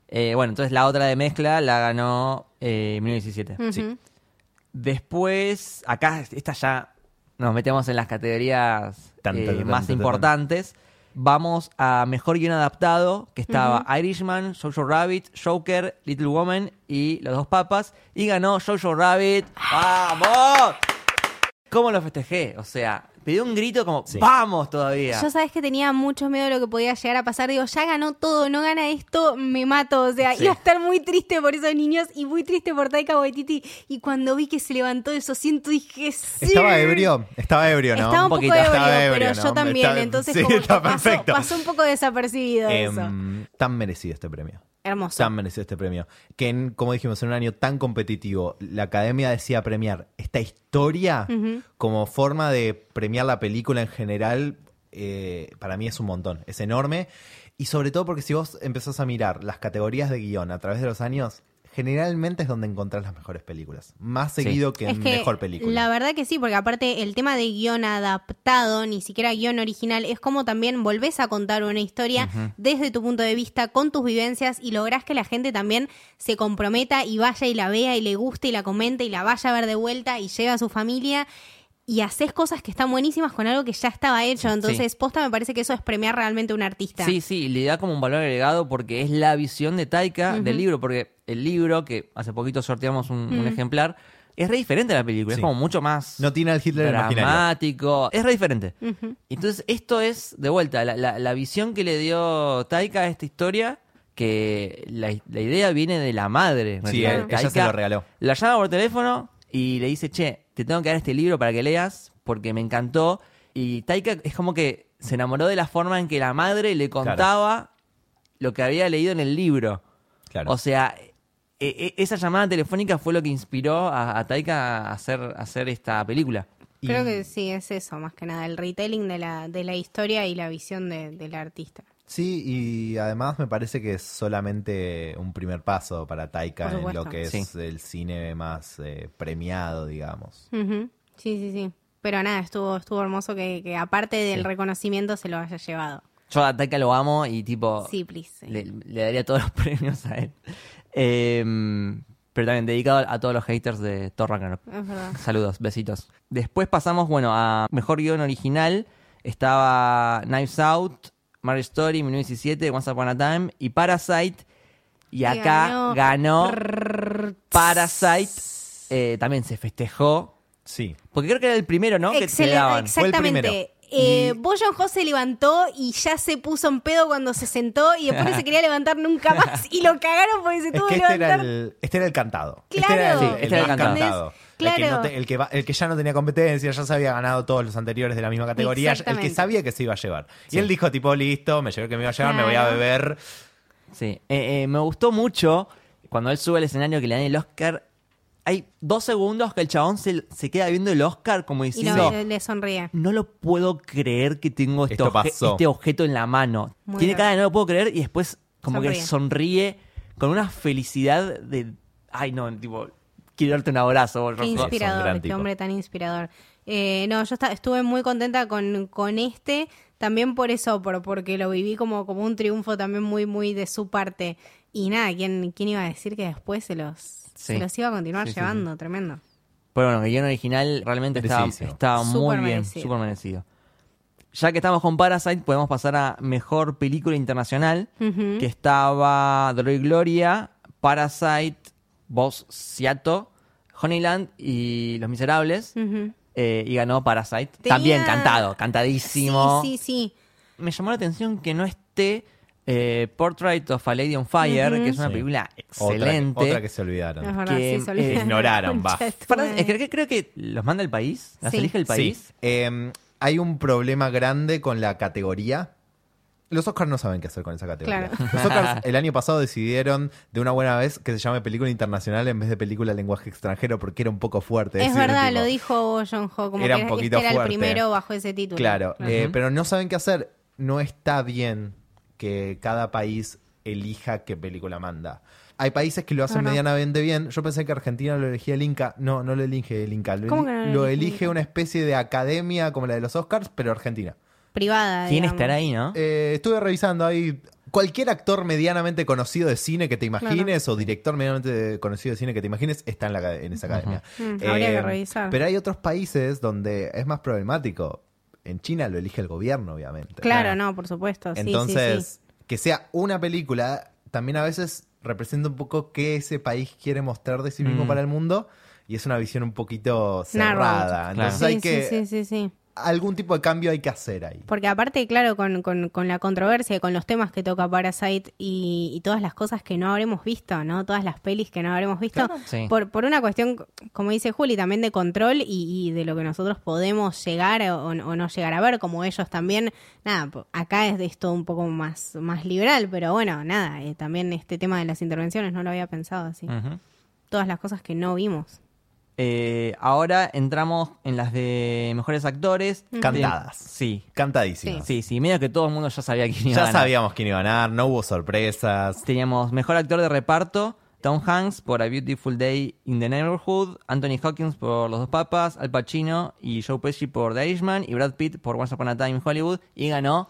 Eh, bueno, entonces la otra de mezcla la ganó eh, 1917. Ujú. Después, acá, esta ya nos metemos en las categorías Tan, eh, tan, más tan, tan. importantes. Vamos a mejor guion adaptado, que estaba Irishman, Jojo Rabbit, Joker, Little Woman y Los Dos Papas. Y ganó Jojo Rabbit. ¡Vamos! ¿Cómo lo festejé? O sea, pedí un grito como Sí. ¡Vamos todavía! Yo sabes que tenía mucho miedo de lo que podía llegar a pasar. Digo, ya ganó todo, no gana esto, me mato. O sea, Sí. iba a estar muy triste por esos niños y muy triste por Taika Waititi. Y cuando vi que se levantó eso, siento, dije, sí. Estaba ebrio, estaba ebrio, ¿no? Estaba un, Un poco poquito. ebrio, Estaba ebrio, pero ¿no? yo también. Está- entonces, sí, como que pasó, perfecto. pasó un poco desapercibido eso. Em, tan merecido este premio. Hermoso. Tan merecido este premio. Que, en, como dijimos, en un año tan competitivo, la academia decía premiar esta historia como forma de premiar la película en general. eh, para mí es un montón, es enorme. Y sobre todo porque si vos empezás a mirar las categorías de guion a través de los años, generalmente es donde encontrás las mejores películas. Más Sí. seguido que Es en que mejor película. la verdad que sí, porque aparte el tema de guion adaptado, ni siquiera guion original, es como también volvés a contar una historia desde tu punto de vista, con tus vivencias y lográs que la gente también se comprometa y vaya y la vea y le guste y la comente y la vaya a ver de vuelta y lleve a su familia. Y haces cosas que están buenísimas con algo que ya estaba hecho. Entonces, posta me parece que eso es premiar realmente a un artista. Sí, sí, le da como un valor agregado porque es la visión de Taika del libro, porque el libro, que hace poquito sorteamos un, un ejemplar, es re diferente a la película, Sí. es como mucho más No tiene al Hitler imaginario. dramático, es re diferente. Entonces, esto es, de vuelta, la, la- la visión que le dio Taika a esta historia, que la, la idea viene de la madre. Sí, realidad. ella se lo regaló. La llama por teléfono y le dice, che, te tengo que dar este libro para que leas porque me encantó. Y Taika es como que se enamoró de la forma en que la madre le contaba lo que había leído en el libro. Claro. O sea, e- e- esa llamada telefónica fue lo que inspiró a, a Taika a hacer, a hacer esta película. Y- Creo que sí, es eso, más que nada, el retelling de la, de la historia y la visión de- del artista. Sí, y además me parece que es solamente un primer paso para Taika en lo que es Sí. el cine más eh, premiado, digamos. Sí, sí, sí. Pero nada, estuvo, estuvo hermoso que, que aparte del Sí. reconocimiento se lo haya llevado. Yo a Taika lo amo y tipo... Sí, please. sí. le, le daría todos los premios a él. Eh, pero también dedicado a todos los haters de Thor Ragnarok. Es verdad. Saludos, besitos. Después pasamos, bueno, a mejor guion original. Estaba Knives Out, Marriage Story, 1917, Once Upon a Time y Parasite. Y acá ganó, Parasite. Eh, también se festejó. Sí. Porque creo que era el primero, ¿no? Que te Excelente, daban. Fue el primero. Eh, Y- Ho se levantó y ya se puso en pedo cuando se sentó y después no se quería levantar nunca más y lo cagaron porque se Es tuvo que que este era, levantar. el, este era el cantado. Claro. Este era el, Sí, el este era el más cantado. cantado. El, que Claro. no te- el que va- el que ya no tenía competencia, ya se había ganado todos los anteriores de la misma categoría, el que sabía que se iba a llevar. Y él dijo, tipo, listo, me llevé que me iba a llevar, me voy a Claro. beber. Sí, Eh, eh, me gustó mucho cuando él sube al escenario que le dan el Oscar. Hay dos segundos que el chabón se, se queda viendo el Oscar como Y diciendo, lo- le sonríe. no lo puedo creer que tengo este, Esto obje- pasó. este objeto en la mano. Muy Tiene bien. cara de no lo puedo creer y después como que Sonríe. con una felicidad de... Ay, no, tipo, quiero darte un abrazo. Qué Rocco. inspirador, gran este tipo. hombre tan inspirador. Eh, no, yo esta- estuve muy contenta con, con este, también por eso, por, porque lo viví como, como un triunfo también muy, muy de su parte. Y nada, ¿quién, quién iba a decir que después se los, se los iba a continuar Sí, sí, llevando? Tremendo. Pero bueno, el guion original realmente estaba, estaba muy bien, súper merecido. Ya que estamos con Parasite, podemos pasar a Mejor Película Internacional, que estaba Dolor y Gloria, Parasite, Boss Seattle, Honeyland y Los Miserables. Eh, y ganó Parasite. Tenía- También cantado, cantadísimo. Sí, sí, sí. Me llamó la atención que no esté eh, Portrait of a Lady on Fire, que es una Sí. película Otra, excelente. otra que se olvidaron. Es verdad, que, sí, se olvidaron. eh, ignoraron, va. es que creo que los manda el país, las Sí. elige el país. Sí. Eh, hay un problema grande con la categoría. Los Oscars no saben qué hacer con esa categoría. Claro. Los Oscars el año pasado decidieron de una buena vez que se llame película internacional en vez de película en lenguaje extranjero porque era un poco fuerte. Es verdad, tipo, lo dijo John Ho, como era que un este poquito era el primero bajo ese título. Claro, eh, pero no saben qué hacer. No está bien que cada país elija qué película manda. Hay países que lo hacen No, no. medianamente bien. Yo pensé que Argentina lo elegía el Inca. No, no lo elige el Inca. Lo, ¿Cómo eli- que no lo lo elige una especie de academia como la de los Oscars, pero Argentina. Privada. ¿Quién digamos. estará ahí, no? Eh, estuve revisando ahí. Cualquier actor medianamente conocido de cine que te imagines o director medianamente conocido de cine que te imagines está en, la, en esa academia. Mm, habría que revisar. Pero hay otros países donde es más problemático. En China lo elige el gobierno, obviamente. Claro, no, por supuesto. sí, Entonces, sí. que sea una película también a veces representa un poco qué ese país quiere mostrar de sí mismo Mm. para el mundo y es una visión un poquito cerrada. Entonces Sí, hay sí, que sí, sí, sí. Algún tipo de cambio hay que hacer ahí. Porque aparte, claro, con, con, con la controversia, con los temas que toca Parasite y, y todas las cosas que no habremos visto, ¿no? Todas las pelis que no habremos visto, Sí. por, por una cuestión, como dice Juli, también de control y, y de lo que nosotros podemos llegar o, o no llegar a ver, como ellos también, nada, acá es de esto un poco más, más liberal, pero bueno, nada, eh, también este tema de las intervenciones no lo había pensado así. Todas las cosas que no vimos. Eh, ahora entramos en las de mejores actores. Cantadas. Sí. Cantadísimo. Sí, sí, medio que todo el mundo ya sabía quién iba a Ya ganar. sabíamos quién iba a ganar, no hubo sorpresas. Teníamos mejor actor de reparto, Tom Hanks por A Beautiful Day in the Neighborhood, Anthony Hopkins por Los Dos Papas, Al Pacino y Joe Pesci por The Irishman y Brad Pitt por Once Upon a Time in Hollywood y ganó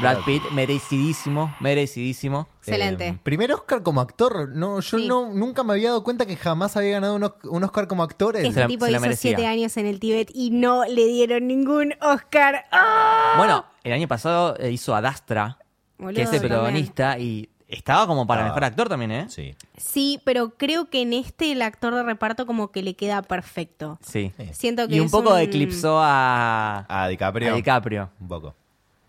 Brad Pitt, merecidísimo, merecidísimo. Excelente. Eh, primer Oscar como actor. No, yo Sí. no, nunca me había dado cuenta que jamás había ganado un, Os- un Oscar como actor. Ese la- tipo se la hizo merecía. siete años en el Tíbet y no le dieron ningún Oscar. ¡Ah! Bueno, el año pasado eh, hizo a Dastra, Boludo, que es el también. protagonista, y estaba como para mejor actor también, ¿eh? Sí. Sí, pero creo que en este el actor de reparto como que le queda perfecto. Sí. Siento que Y un es poco eclipsó a, A DiCaprio. a DiCaprio. Un poco.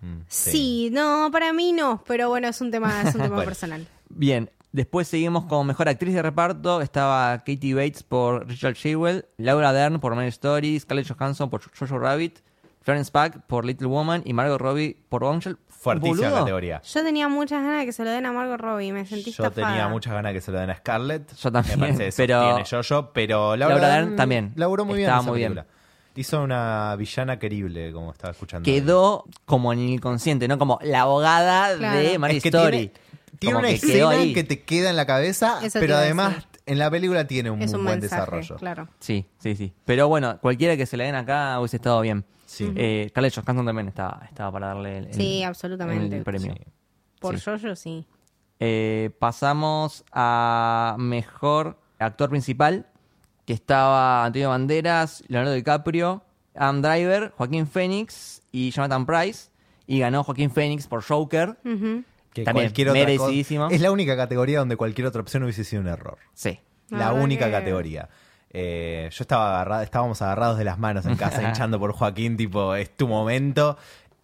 Mm, Sí. no, para mí no, pero bueno, es un tema, es un tema Bueno. personal. Bien, después seguimos con mejor actriz de reparto. Estaba Katie Bates por Richard Shewell, Laura Dern por Marriage Story, Scarlett Johansson por Jojo Rabbit, Florence Pugh por Little Woman y Margot Robbie por Bombshell. Fuertísima Boludo. categoría. Yo tenía muchas ganas de que se lo den a Margot Robbie, me sentí Yo estafada. tenía muchas ganas que se lo den a Scarlett. Yo también, Me parece que pero- tiene yo pero Laura, Laura Dern Dern también. Laburó muy bien. Estaba muy bien. Hizo una villana querible, como estaba escuchando. Quedó como en el inconsciente, ¿no? Como la abogada Claro. de Es que Story. tiene, una que escena ahí. que te queda en la cabeza, Eso pero además en la película tiene un Es un buen mensaje, desarrollo. claro. Sí, sí, sí. Pero bueno, cualquiera que se le den acá hubiese estado bien. Sí. Eh, Johansson también estaba, estaba para darle el, el- Sí, absolutamente. el premio. Sí. Por Sí. Jojo sí. Eh, pasamos a mejor actor principal, que estaba Antonio Banderas, Leonardo DiCaprio, Adam Driver, Joaquín Phoenix y Jonathan Price. Y ganó Joaquín Phoenix por Joker. Que También, cualquier otra merecidísimo. cosa- Es la única categoría donde cualquier otra opción hubiese sido un error. Sí. La verdad única que- categoría. Eh, yo estaba agarrado, estábamos agarrados de las manos en casa hinchando por Joaquín, tipo, es tu momento.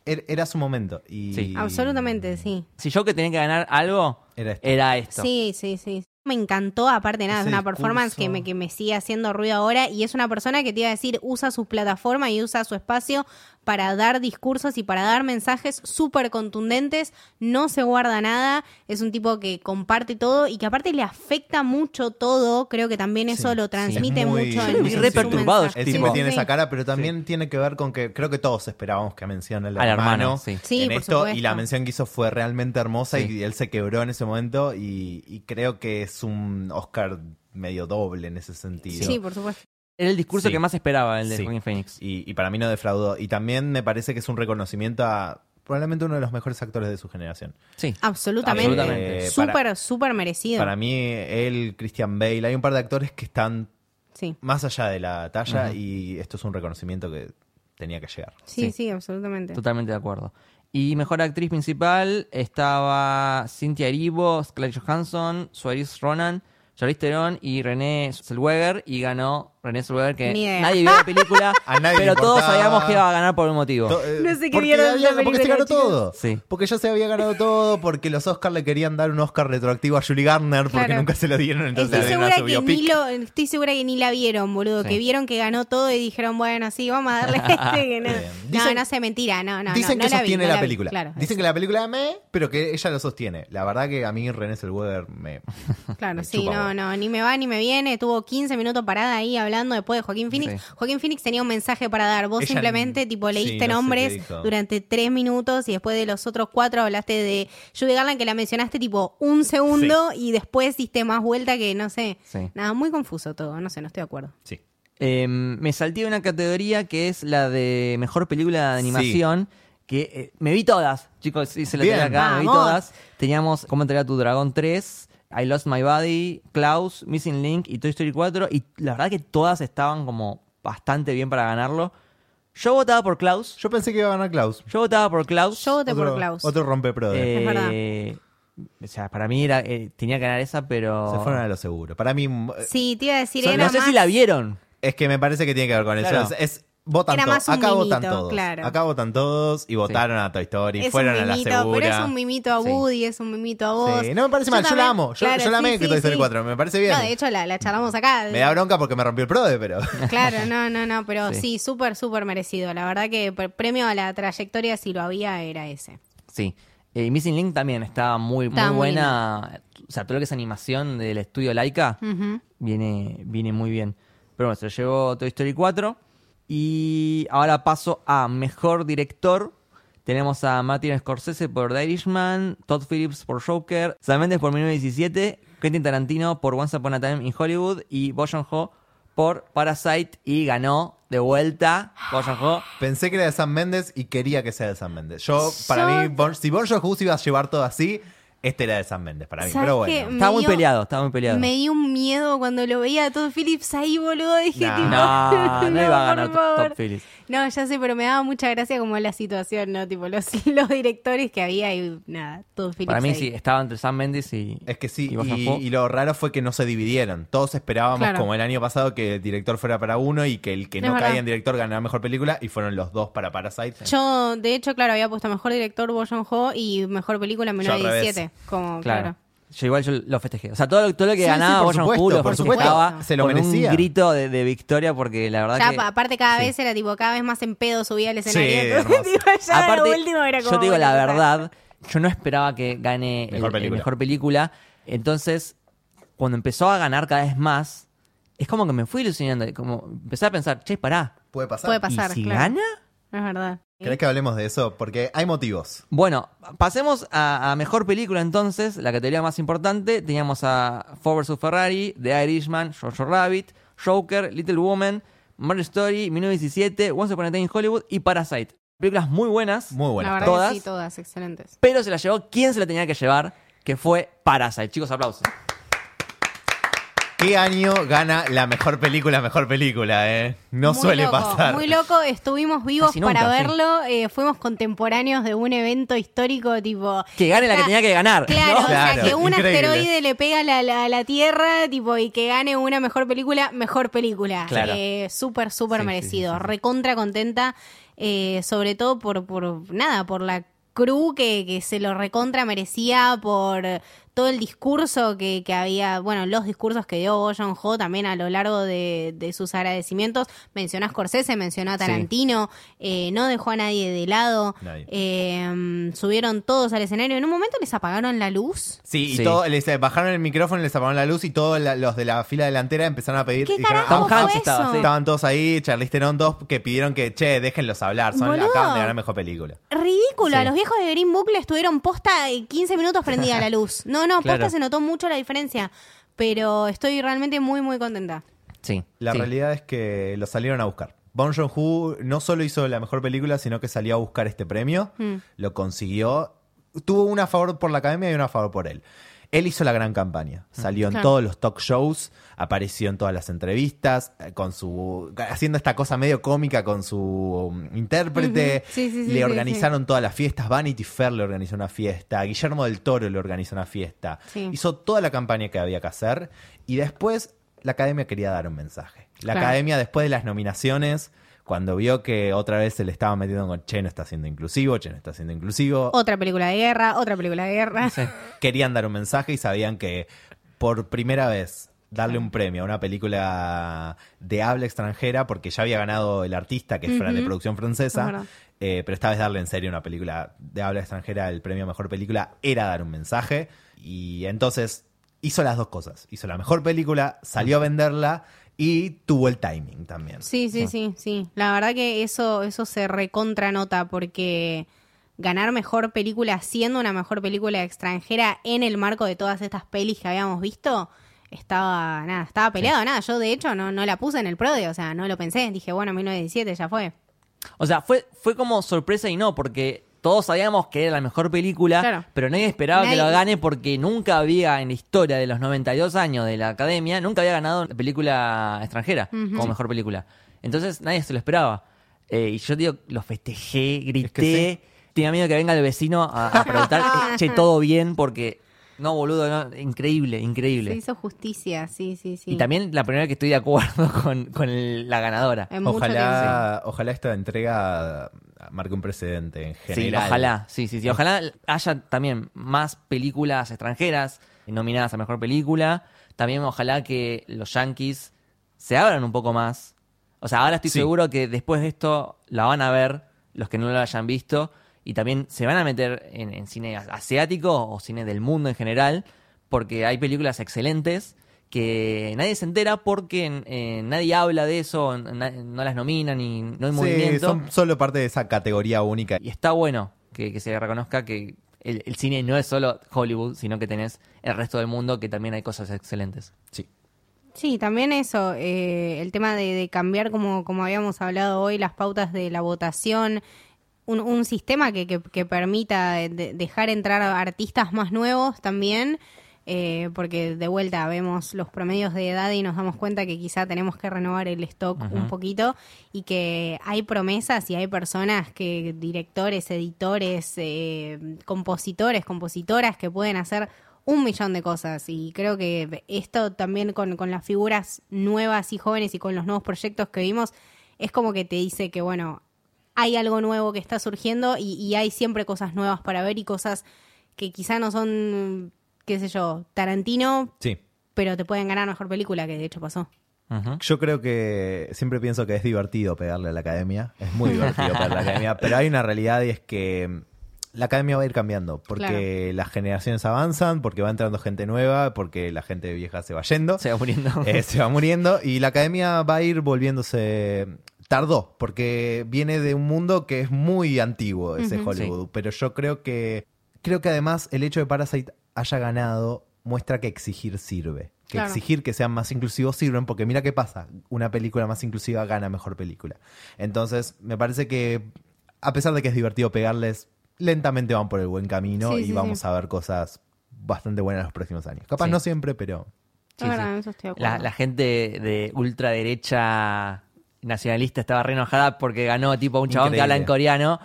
Er- Era su momento. Y Sí. Absolutamente, sí. Si yo que tenía que ganar algo, Era esto. era esto. Sí, sí, sí. Me encantó, aparte nada, es una performance que me, que me sigue haciendo ruido ahora y es una persona que te iba a decir, usa su plataforma y usa su espacio para dar discursos y para dar mensajes súper contundentes, no se guarda nada, es un tipo que comparte todo y que aparte le afecta mucho todo, creo que también eso Sí, lo sí. transmite Es muy- mucho. En- en re perturbado. Él tipo- siempre Sí, tiene sí. esa cara, pero también tiene que ver con que creo que todos esperábamos que mencione al, Al hermano, hermano, sí. Sí, en por esto supuesto. y la mención que hizo fue realmente hermosa Sí. y él se quebró en ese momento y, y creo que es un Oscar medio doble en ese sentido. Sí, por supuesto. Era el discurso Sí. que más esperaba, el de Sí. Joaquín Phoenix. Y, y para mí no defraudó. Y también me parece que es un reconocimiento a probablemente uno de los mejores actores de su generación. Sí. Absolutamente. Absolutamente. Eh, Súper, súper merecido. Para mí, él, Christian Bale, hay un par de actores que están Sí. más allá de la talla y esto es un reconocimiento que tenía que llegar. sí, Sí. sí, absolutamente. Totalmente de acuerdo. Y mejor actriz principal estaba Cynthia Erivo, Scarlett Johansson, Suárez Ronan, Charlize Theron y René Zellweger y ganó René Zellweger, que Ni idea. nadie vio la película, A nadie le pero todos importaba. sabíamos que iba a ganar por un motivo. To- eh, No sé qué porque vieron había- Porque se película, ganó chicos. todo. Sí. Porque ya se había ganado todo, porque los Oscars le querían dar un Oscar retroactivo a Julie Garner, porque Claro. nunca se lo dieron, entonces Estoy segura, que ni lo, estoy segura que ni la vieron, boludo. Sí. Que vieron que ganó todo y dijeron, bueno, sí, vamos a darle este. Que no, Bien. no, Dicen- no sé, mentira. No, no, Dicen no, que no la vi, sostiene no la, vi, película. Claro, Dicen que la película me, pero que ella lo sostiene. La verdad que a mí René Zellweger me. Claro, me sí, chupa no, huevo. no, ni me va ni me viene. Tuvo 15 minutos parada ahí hablando después de Joaquín Phoenix. Sí. Joaquín Phoenix tenía un mensaje para dar. Vos Ella- simplemente, tipo, sí, leíste no nombres durante tres minutos y después de los otros cuatro hablaste de Judy Garland, que la mencionaste, tipo, un segundo y después diste más vuelta que, no sé. Sí. Nada, muy confuso todo. No sé, no estoy de acuerdo. Sí. Eh, me salté una categoría que es la de mejor película de animación. Que eh, me vi todas, chicos, sí, se Bien. tengo acá, me vi todas. Teníamos Cómo entregar a tu dragón 3, I Lost My Body, Klaus, Missing Link y Toy Story 4. Y la verdad que todas estaban como bastante bien para ganarlo. Yo votaba por Klaus. Yo pensé que iba a ganar Klaus. Yo votaba por Klaus. Yo voté por Otro- Klaus. Otro rompeproder. Eh, verdad. O sea, para mí era, eh, tenía que ganar esa, pero. Se fueron a lo seguro. Para mí, eh, Sí, te iba a decir, So- era no sé más... si la vieron. es que me parece que tiene que ver con Claro. eso. Es, es- votan Era todos. más un Acá votan todos. claro. Acá votan todos y votaron a Toy Story. Es fueron un a la segura. pero es un mimito a Sí. Woody, es un mimito a vos. Sí, no me parece mal, yo la amo. Yo- claro, yo la amé sí, que Toy Story sí. 4, me parece bien. No, de hecho la, la charlamos acá. Me da bronca porque me rompió el prode, pero. Claro, no, no, no, pero Sí. sí, súper, súper merecido. La verdad que pre- premio a la trayectoria, si lo había, era ese. Sí. Eh, Missing Link también estaba muy, muy buena. O sea, todo lo que es animación del estudio Laika viene, viene muy bien. Pero bueno, se lo llevó Toy Story 4. Y ahora paso a mejor director. Tenemos a Martin Scorsese por The Irishman, Todd Phillips por Joker, Sam Mendes por 1917, Quentin Tarantino por Once Upon a Time in Hollywood y Bo Joon-ho por Parasite y ganó de vuelta Bo Joon-ho. Pensé que era de Sam Méndez y quería que sea de Sam Méndez. Yo, para Yo- mí, Bon- si Bon Joon-ho se iba a llevar todo así, este era de Sam Méndez para mí. ¿Sabes Pero bueno. Estaba muy dio- peleado, estaba muy peleado. Me dio un miedo cuando lo veía a Todd Phillips ahí, boludo. Dije, No. tipo, No, no iba a ganar. Todd Phillips. No, ya sé, pero me daba mucha gracia como la situación, ¿no? Tipo, los, los directores que había y nada, Todd Phillips Para mí ahí. sí, estaba entre Sam Mendes y. Es que sí, y lo raro fue que no se dividieron. Todos esperábamos, Claro. como el año pasado, que el director fuera para uno y que el que no verdad. caía en director ganara mejor película, y fueron los dos para Parasite. Yo, de hecho, claro, había puesto mejor director Bo Joon-ho y mejor película Yo al 1917. Como, Claro. claro. Yo igual yo lo festejé. O sea, todo lo, todo lo que Sí, ganaba sí, por supuesto, lo por supuesto. Se lo con merecía. un grito de, de victoria porque la verdad Ya, que... aparte, cada sí. vez era tipo, cada vez más en pedo subía Sí, escenario. Tipo, ya Aparte, lo último era como, yo te digo la verdad, yo no esperaba que gane el- Mejor el película. mejor película. Entonces, cuando empezó a ganar cada vez más, es como que me fui ilusionando. Como empecé a pensar, che, pará. Puede pasar. Puede pasar, ¿Y si claro. gana? Es verdad. ¿Querés que hablemos de eso? Porque hay motivos. Bueno, pasemos a, a mejor película entonces, la categoría más importante. Teníamos a Ford vs Ferrari, The Irishman, Jojo Rabbit, Joker, Little Woman, Marriage Story, 1917, Once Upon a Time in Hollywood y Parasite. Películas muy buenas, Muy la buenas. verdad todas. que sí, todas excelentes. pero se la llevó quien se la tenía que llevar, que fue Parasite. Chicos, aplausos. ¿Qué año gana la mejor película, mejor película, eh? No Muy suele loco, pasar. Muy loco, estuvimos vivos nunca, para sí. verlo. eh, fuimos contemporáneos de un evento histórico, tipo. Que gane la que Ah, tenía que ganar. Claro, ¿no? o sea, Claro, que un increíble. asteroide le pega a la, la- a la Tierra, tipo, y que gane una mejor película, mejor película. Claro. Eh, súper, súper Sí, sí, merecido. sí, sí. Recontra contenta, eh, sobre todo por, por nada, por la crew que, que se lo recontra merecía, por todo el discurso que, que había, bueno, los discursos que dio Bo Joon-ho también a lo largo de, de sus agradecimientos. Mencionó a Scorsese, mencionó a Tarantino, eh, no dejó a nadie de lado. Nadie. Eh, subieron todos al escenario. En un momento les apagaron la luz. Sí, y Sí. todo, les eh, bajaron el micrófono, les apagaron la luz y todos la- los de la fila delantera empezaron a pedir. ¿Qué dijeron, Tom Hanks estaba, sí. Estaban todos ahí, Charlize Theron, todos que pidieron que, che, déjenlos hablar, son Boludo. acaban de ganar mejor película. Ridículo, Sí. a los viejos de Green Book le estuvieron posta eh, 15 minutos prendida la luz. No, no, posta Claro. se notó mucho la diferencia. Pero estoy realmente muy, muy contenta. Sí. La sí. realidad es que lo salieron a buscar. Bong Joon-ho no solo hizo la mejor película, sino que salió a buscar este premio, Mm. lo consiguió. Tuvo una a favor por la academia y una a favor por él. Él hizo la gran campaña. Salió en Claro. todos los talk shows, apareció en todas las entrevistas, eh, con su haciendo esta cosa medio cómica con su um, intérprete. Sí, sí, sí, le organizaron todas las fiestas. Vanity Fair le organizó una fiesta. Guillermo del Toro le organizó una fiesta. Hizo toda la campaña que había que hacer. Y después la academia quería dar un mensaje. La Claro. academia, después de las nominaciones, cuando vio que otra vez se le estaba metiendo con Che no está siendo inclusivo, Che no está siendo inclusivo, Otra película de guerra, otra película de guerra. Querían dar un mensaje y sabían que por primera vez darle un premio a una película de habla extranjera, porque ya había ganado el artista, que es de producción Es francesa, eh, pero esta vez darle en serio una película de habla extranjera, el premio a mejor película, era dar un mensaje. Y entonces hizo las dos cosas. Hizo la mejor película, salió a venderla y tuvo el timing también. Sí, sí, sí, sí. La verdad que eso, eso se recontra nota porque ganar mejor película siendo una mejor película extranjera en el marco de todas estas pelis que habíamos visto, estaba, nada, estaba peleado, nada. Yo de hecho no, no la puse en el prode, o sea, no lo pensé. Dije, bueno, 1917 ya fue. O sea, fue, fue como sorpresa y no, porque todos sabíamos que era la mejor película, Claro. pero nadie esperaba que lo gane porque nunca había en la historia de los 92 años de la academia, nunca había ganado película extranjera como mejor película. Entonces nadie se lo esperaba. Eh, y yo digo, lo festejé, grité, que tenía miedo que venga el vecino a, a preguntar, che, todo bien, porque no, boludo, no, increíble, increíble. Se hizo justicia, sí, sí, sí. Y también la primera vez que estoy de acuerdo con, con el- la ganadora. En mucho Ojalá, ojalá esta entrega marque un precedente en Sí, general. ojalá, sí, sí, sí. Ojalá haya también más películas extranjeras nominadas a mejor película. También ojalá que los yankees se abran un poco más. O sea, ahora estoy Sí. seguro que después de esto la van a ver los que no lo hayan visto y también se van a meter en, en cine asiático o cine del mundo en general porque hay películas excelentes que nadie se entera porque eh, nadie habla de eso, na- no las nominan y no hay Sí, movimiento. son solo parte de esa categoría única. Y está bueno que, que se reconozca que el, el cine no es solo Hollywood, sino que tenés el resto del mundo que también hay cosas excelentes. Sí. Sí, también eso, eh, el tema de, de cambiar, como, como habíamos hablado hoy, las pautas de la votación, un, un sistema que, que, que permita de- de- dejar entrar a artistas más nuevos también, eh, porque de vuelta vemos los promedios de edad y nos damos cuenta que quizá tenemos que renovar el stock un poquito y que hay promesas y hay personas que, directores, editores, eh, compositores, compositoras que pueden hacer un millón de cosas. Y creo que esto también con, con las figuras nuevas y jóvenes y con los nuevos proyectos que vimos es como que te dice que bueno hay algo nuevo que está surgiendo y, y hay siempre cosas nuevas para ver y cosas que quizá no son qué sé yo Tarantino Sí. pero te pueden ganar mejor película que de hecho pasó. Yo creo que siempre pienso que es divertido pegarle a la academia. Es muy divertido pegarle a la academia. Pero hay una realidad y es que la academia va a ir cambiando. Porque las generaciones avanzan, porque va entrando gente nueva, porque la gente vieja se va yendo. Se va muriendo. Eh, se va muriendo y la academia va a ir volviéndose tardó porque viene de un mundo que es muy antiguo ese. Hollywood pero yo creo que creo que además el hecho de Parasite haya ganado muestra que exigir sirve que Claro. exigir que sean más inclusivos sirven porque mira qué pasa una película más inclusiva gana mejor película entonces me parece que a pesar de que es divertido pegarles lentamente van por el buen camino Sí, y sí, vamos sí. a ver cosas bastante buenas en los próximos años capaz Sí. no siempre pero Sí, sí. en eso estoy de La, acuerdo. la gente de ultraderecha nacionalista estaba re enojada porque ganó tipo un chabón que habla en coreano.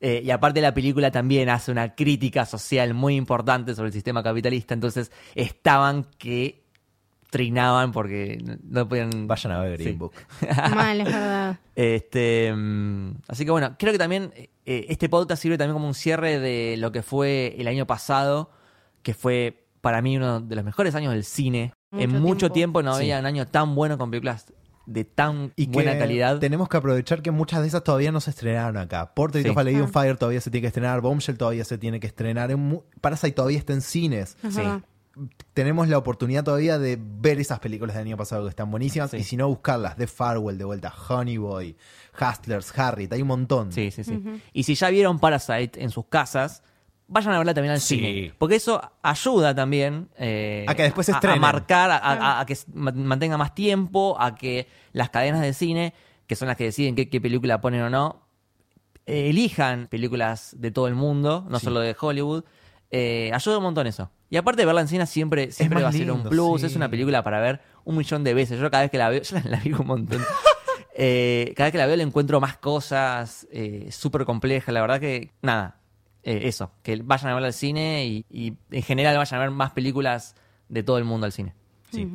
eh, y aparte la película también hace una crítica social muy importante sobre el sistema capitalista. Entonces estaban que trinaban porque no- podían... vayan a ver Green Sí. Book mal es verdad Este, mm, así que bueno, creo que también eh, este podcast sirve también como un cierre de lo que fue el año pasado, que fue para mí uno de los mejores años del cine. Mucho en mucho tiempo. tiempo no Sí. había un año tan bueno con películas de tan y buena que calidad. Tenemos que aprovechar que muchas de esas todavía no se estrenaron acá. Portrait Sí. of a Lady on Ah. Fire todavía se tiene que estrenar, Bombshell todavía se tiene que estrenar, en Parasite todavía está en cines. Sí. Tenemos la oportunidad todavía de ver esas películas del año pasado que están buenísimas Sí. y si no buscarlas, The Farewell de vuelta, Honey Boy, Hustlers, Harriet, hay un montón. Sí, sí, sí. Y si ya vieron Parasite en sus casas, vayan a verla también al Sí. cine. Porque eso ayuda también eh, A que después se a- estrenen. marcar, a, a- a que s- ma- mantenga más tiempo, a que las cadenas de cine, que son las que deciden qué, qué película ponen o no, eh, elijan películas de todo el mundo, no Sí. solo de Hollywood. Eh, ayuda un montón eso. Y aparte verla en cine siempre, siempre más va a ser un lindo, plus, sí. es una película para ver un millón de veces. Yo cada vez que la veo, yo la, la vi un montón. Eh, cada vez que la veo le encuentro más cosas, eh, súper compleja. La verdad que, nada, eh, eso, que vayan a verla al cine y, y en general vayan a ver más películas de todo el mundo al cine. Sí.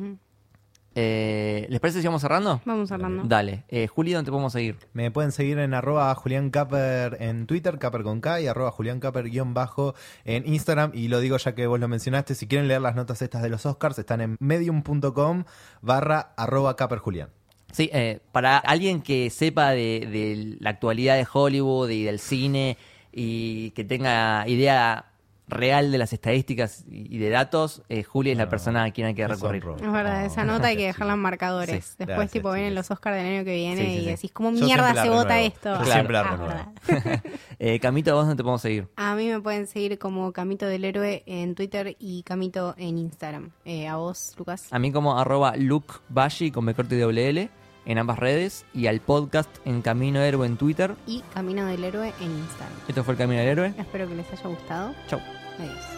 Eh, ¿Les parece si vamos cerrando? Vamos hablando. Dale. Eh, Juli, ¿dónde te podemos seguir? Me pueden seguir en arroba Julián Caper en Twitter, Caper con K, y arroba Julián Caper guion bajo en Instagram. Y lo digo ya que vos lo mencionaste, si quieren leer las notas estas de los Oscars, están en medium.com barra arroba Caper Julián. Sí, eh, para alguien que sepa de, de la actualidad de Hollywood y del cine y que tenga idea real de las estadísticas y de datos, eh, Juli es la persona a quien hay que recurrir. Es verdad, Oh, esa nota hay que dejarla en marcadores. Sí, Después, gracias, tipo, vienen los Oscars del año que viene Sí, sí, y decís, ¿cómo mierda se vota esto? Yo Claro. siempre la Ah. Eh, Camito, ¿a vos dónde te podemos seguir? A mí me pueden seguir como Camito del Héroe en Twitter y Camito en Instagram. Eh, a vos, Lucas. A mí como arroba Luke Bashi con B corte y doble L en ambas redes y al podcast en Camino Héroe en Twitter. Y Camino del Héroe en Instagram. Esto fue el Camino del Héroe. Espero que les haya gustado. Chau. Adiós.